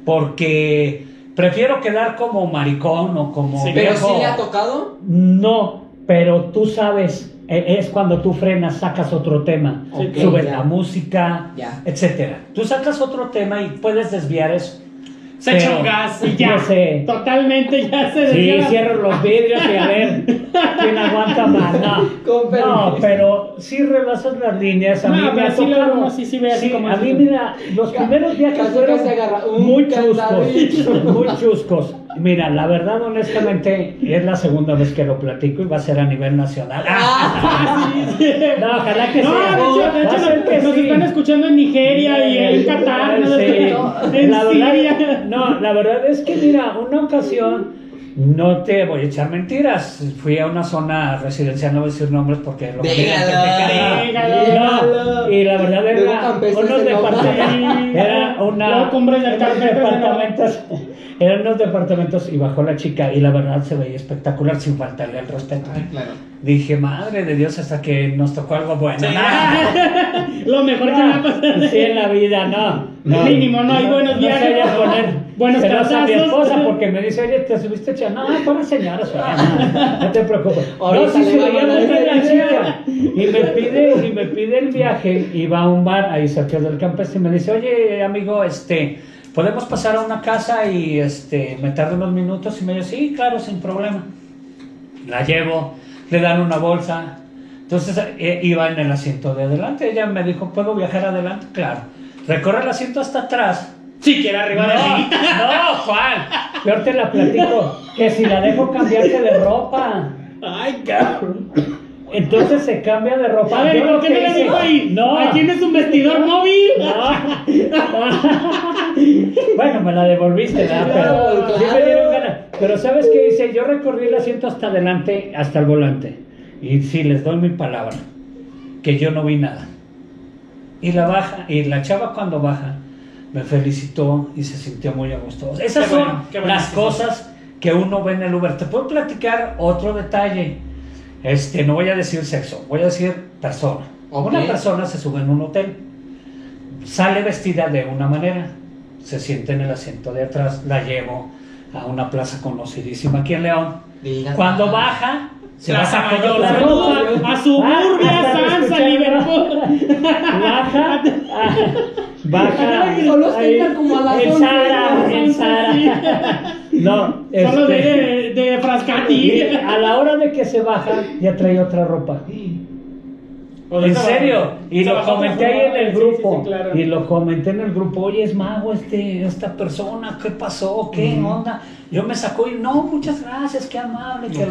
porque prefiero quedar como maricón o como Sí, Pero viejo. sí le ha tocado. No, pero tú sabes, es cuando tú frenas, sacas otro tema, Ok, subes ya. la música, Ya. etcétera. Tú sacas otro tema y puedes desviar eso. Se echa Pero- un gas y ya. Sé. Totalmente ya se Sí, desvía. cierro los vidrios y a ver quién aguanta más. No, no pero sí rebasas las líneas. A No, mí me pero ha sí lo- no, sí, sí ve así como a mí, mira, los primeros viajes casi fueron muy chuscos. Muy chuscos. Mira, la verdad, honestamente, es la segunda vez que lo platico y va a ser a nivel nacional. Ah, Sí, sí. No, ojalá que No, sea. de hecho, de hecho que nos sí. están escuchando en Nigeria y en Qatar, no en La verdad, no, la verdad es que mira, una ocasión, no te voy a echar mentiras, fui a una zona residencial, no voy a decir nombres porque lo Dígalo, y la verdad era unos departamentos, era una, departamentos, eran unos departamentos y bajó la chica y la verdad se veía espectacular sin faltarle al respeto. Ay, claro. Dije, madre de Dios, hasta que nos tocó algo bueno. Sí. Lo mejor que me ha pasado. Sí, en la vida, no. no. Mínimo, no hay buenos no se vaya a poner Buenos celosa a mi esposa porque me dice, oye, te subiste hecha. No, por señora, suena, no, no te preocupes. No, sí, se a la ese chica. Y me pide, y me pide el viaje y va a un bar ahí cerca del campestre y me dice, oye, amigo, este, ¿podemos pasar a una casa y este, me tardo unos minutos? Y me dice, sí, claro, sin problema. La llevo, le dan una bolsa. Entonces eh, iba en el asiento de adelante. Ella me dijo, ¿puedo viajar adelante? Claro. Recorre el asiento hasta atrás. Sí, que era arriba de mí. no, Juan. Peor te la platico. Que si la dejo cambiarse de ropa. Ay, cabrón. Entonces se cambia de ropa. A ver, ¿por qué no le dijo ahí? No. Tienes un vestidor móvil. No. bueno, me la devolviste, ¿verdad? Claro, Pero sí me dieron ganas. Pero ¿sabes qué hice? Yo recorrí el asiento hasta adelante, hasta el volante. Y sí, les doy mi palabra, que yo no vi nada. Y la baja, y la chava cuando baja, me felicitó y se sintió muy a gusto. Esas Qué son bueno, bueno, las sí. cosas que uno ve en el Uber. Te puedo platicar otro detalle. Este, no voy a decir sexo, voy a decir persona. Una persona se sube en un hotel, sale vestida de una manera, se siente en el asiento de atrás, la llevo a una plaza conocidísima aquí en León. Cuando nada. baja, se Plaza baja con Mayor, otra saludos ropa. a Suburbia, Ah, Sansa. Liverpool. Baja, ah, baja. Ahí, como a en once, Sara, Sara. No, este, de, Frascati. a la hora de que se baja, ya trae otra ropa. O En serio, y lo comenté ahí en el ropa, sí, sí, grupo. sí, claro. Y lo comenté en el grupo. Oye, es mago este, esta persona, ¿qué pasó? ¿Qué onda? Yo me sacó y no, muchas gracias, qué amable, que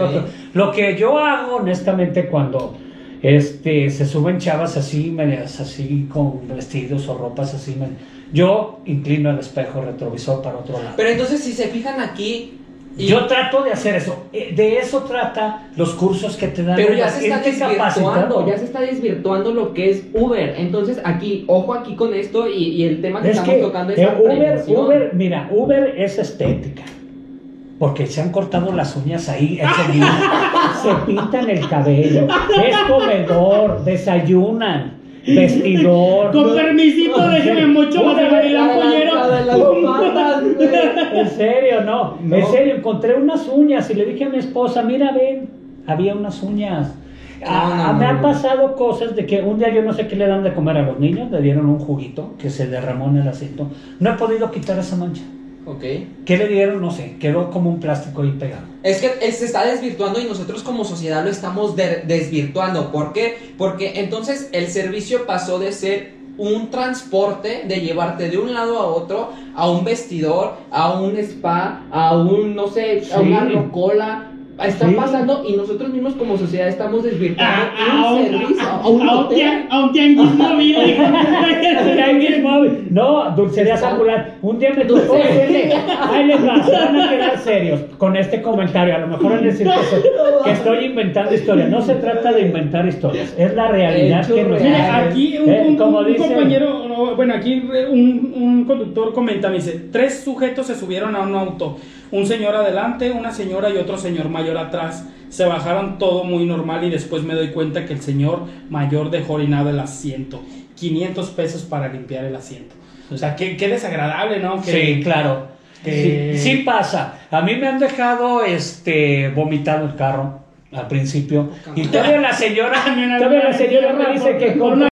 lo que yo hago, honestamente, cuando este, se suben chavas así, medias así, con vestidos o ropas así, me- yo inclino el espejo retrovisor para otro lado. Pero entonces, si se fijan aquí. Y- Yo trato de hacer eso. Eh, De eso trata los cursos que te dan. Pero ya se está desvirtuando, ya se está desvirtuando lo que es Uber. Entonces aquí, ojo aquí con esto y, y el tema que Es estamos que tocando es eh, la Uber, prevención. Uber, mira, Uber es estética. Porque se han cortado las uñas ahí, día. se pintan el cabello, es comedor, desayunan, vestidor. Con permisito, déjeme mucho más de Pollero. En serio, no, No. En serio, encontré unas uñas y le dije a mi esposa, mira, ven, había unas uñas. Ah, no, me han pasado cosas de que un día yo no sé qué le dan de comer a los niños, le dieron un juguito que se derramó en el asiento. No he podido quitar esa mancha. Ok. ¿Qué le dieron? No sé, quedó como un plástico ahí pegado. Es que se está desvirtuando y nosotros como sociedad lo estamos de- desvirtuando. ¿Por qué? Porque entonces el servicio pasó de ser un transporte, de llevarte de un lado a otro, a un vestidor, a un spa, a un, no sé, a Sí. una rocola. Está Sí. pasando y nosotros mismos como sociedad estamos desvirtuando A, a un un, servicio, a, a un a un tian- a un tianguis móvil. Tianguis móvil. No, dulcerías Está- ambulante. Un día me Dulcería. decirle, ahí les va, se van a quedar serios con este comentario. A lo mejor es decir que, que estoy inventando historias. No se trata de inventar historias, es la realidad que nos. Mira, aquí un, Eh, un- como un dice- compañero, no, bueno, aquí un, un conductor comenta, me dice, tres sujetos se subieron a un auto, un señor adelante, una señora y otro señor mayor atrás. Se bajaron todo muy normal y después me doy cuenta que el señor mayor dejó orinado el asiento. 500 pesos para limpiar el asiento. O sea, qué, qué desagradable, ¿no? Que- Sí, claro. que- Sí, sí pasa. A mí me han dejado este vomitado el carro al principio. Y todavía la señora, todavía la señora me dice que con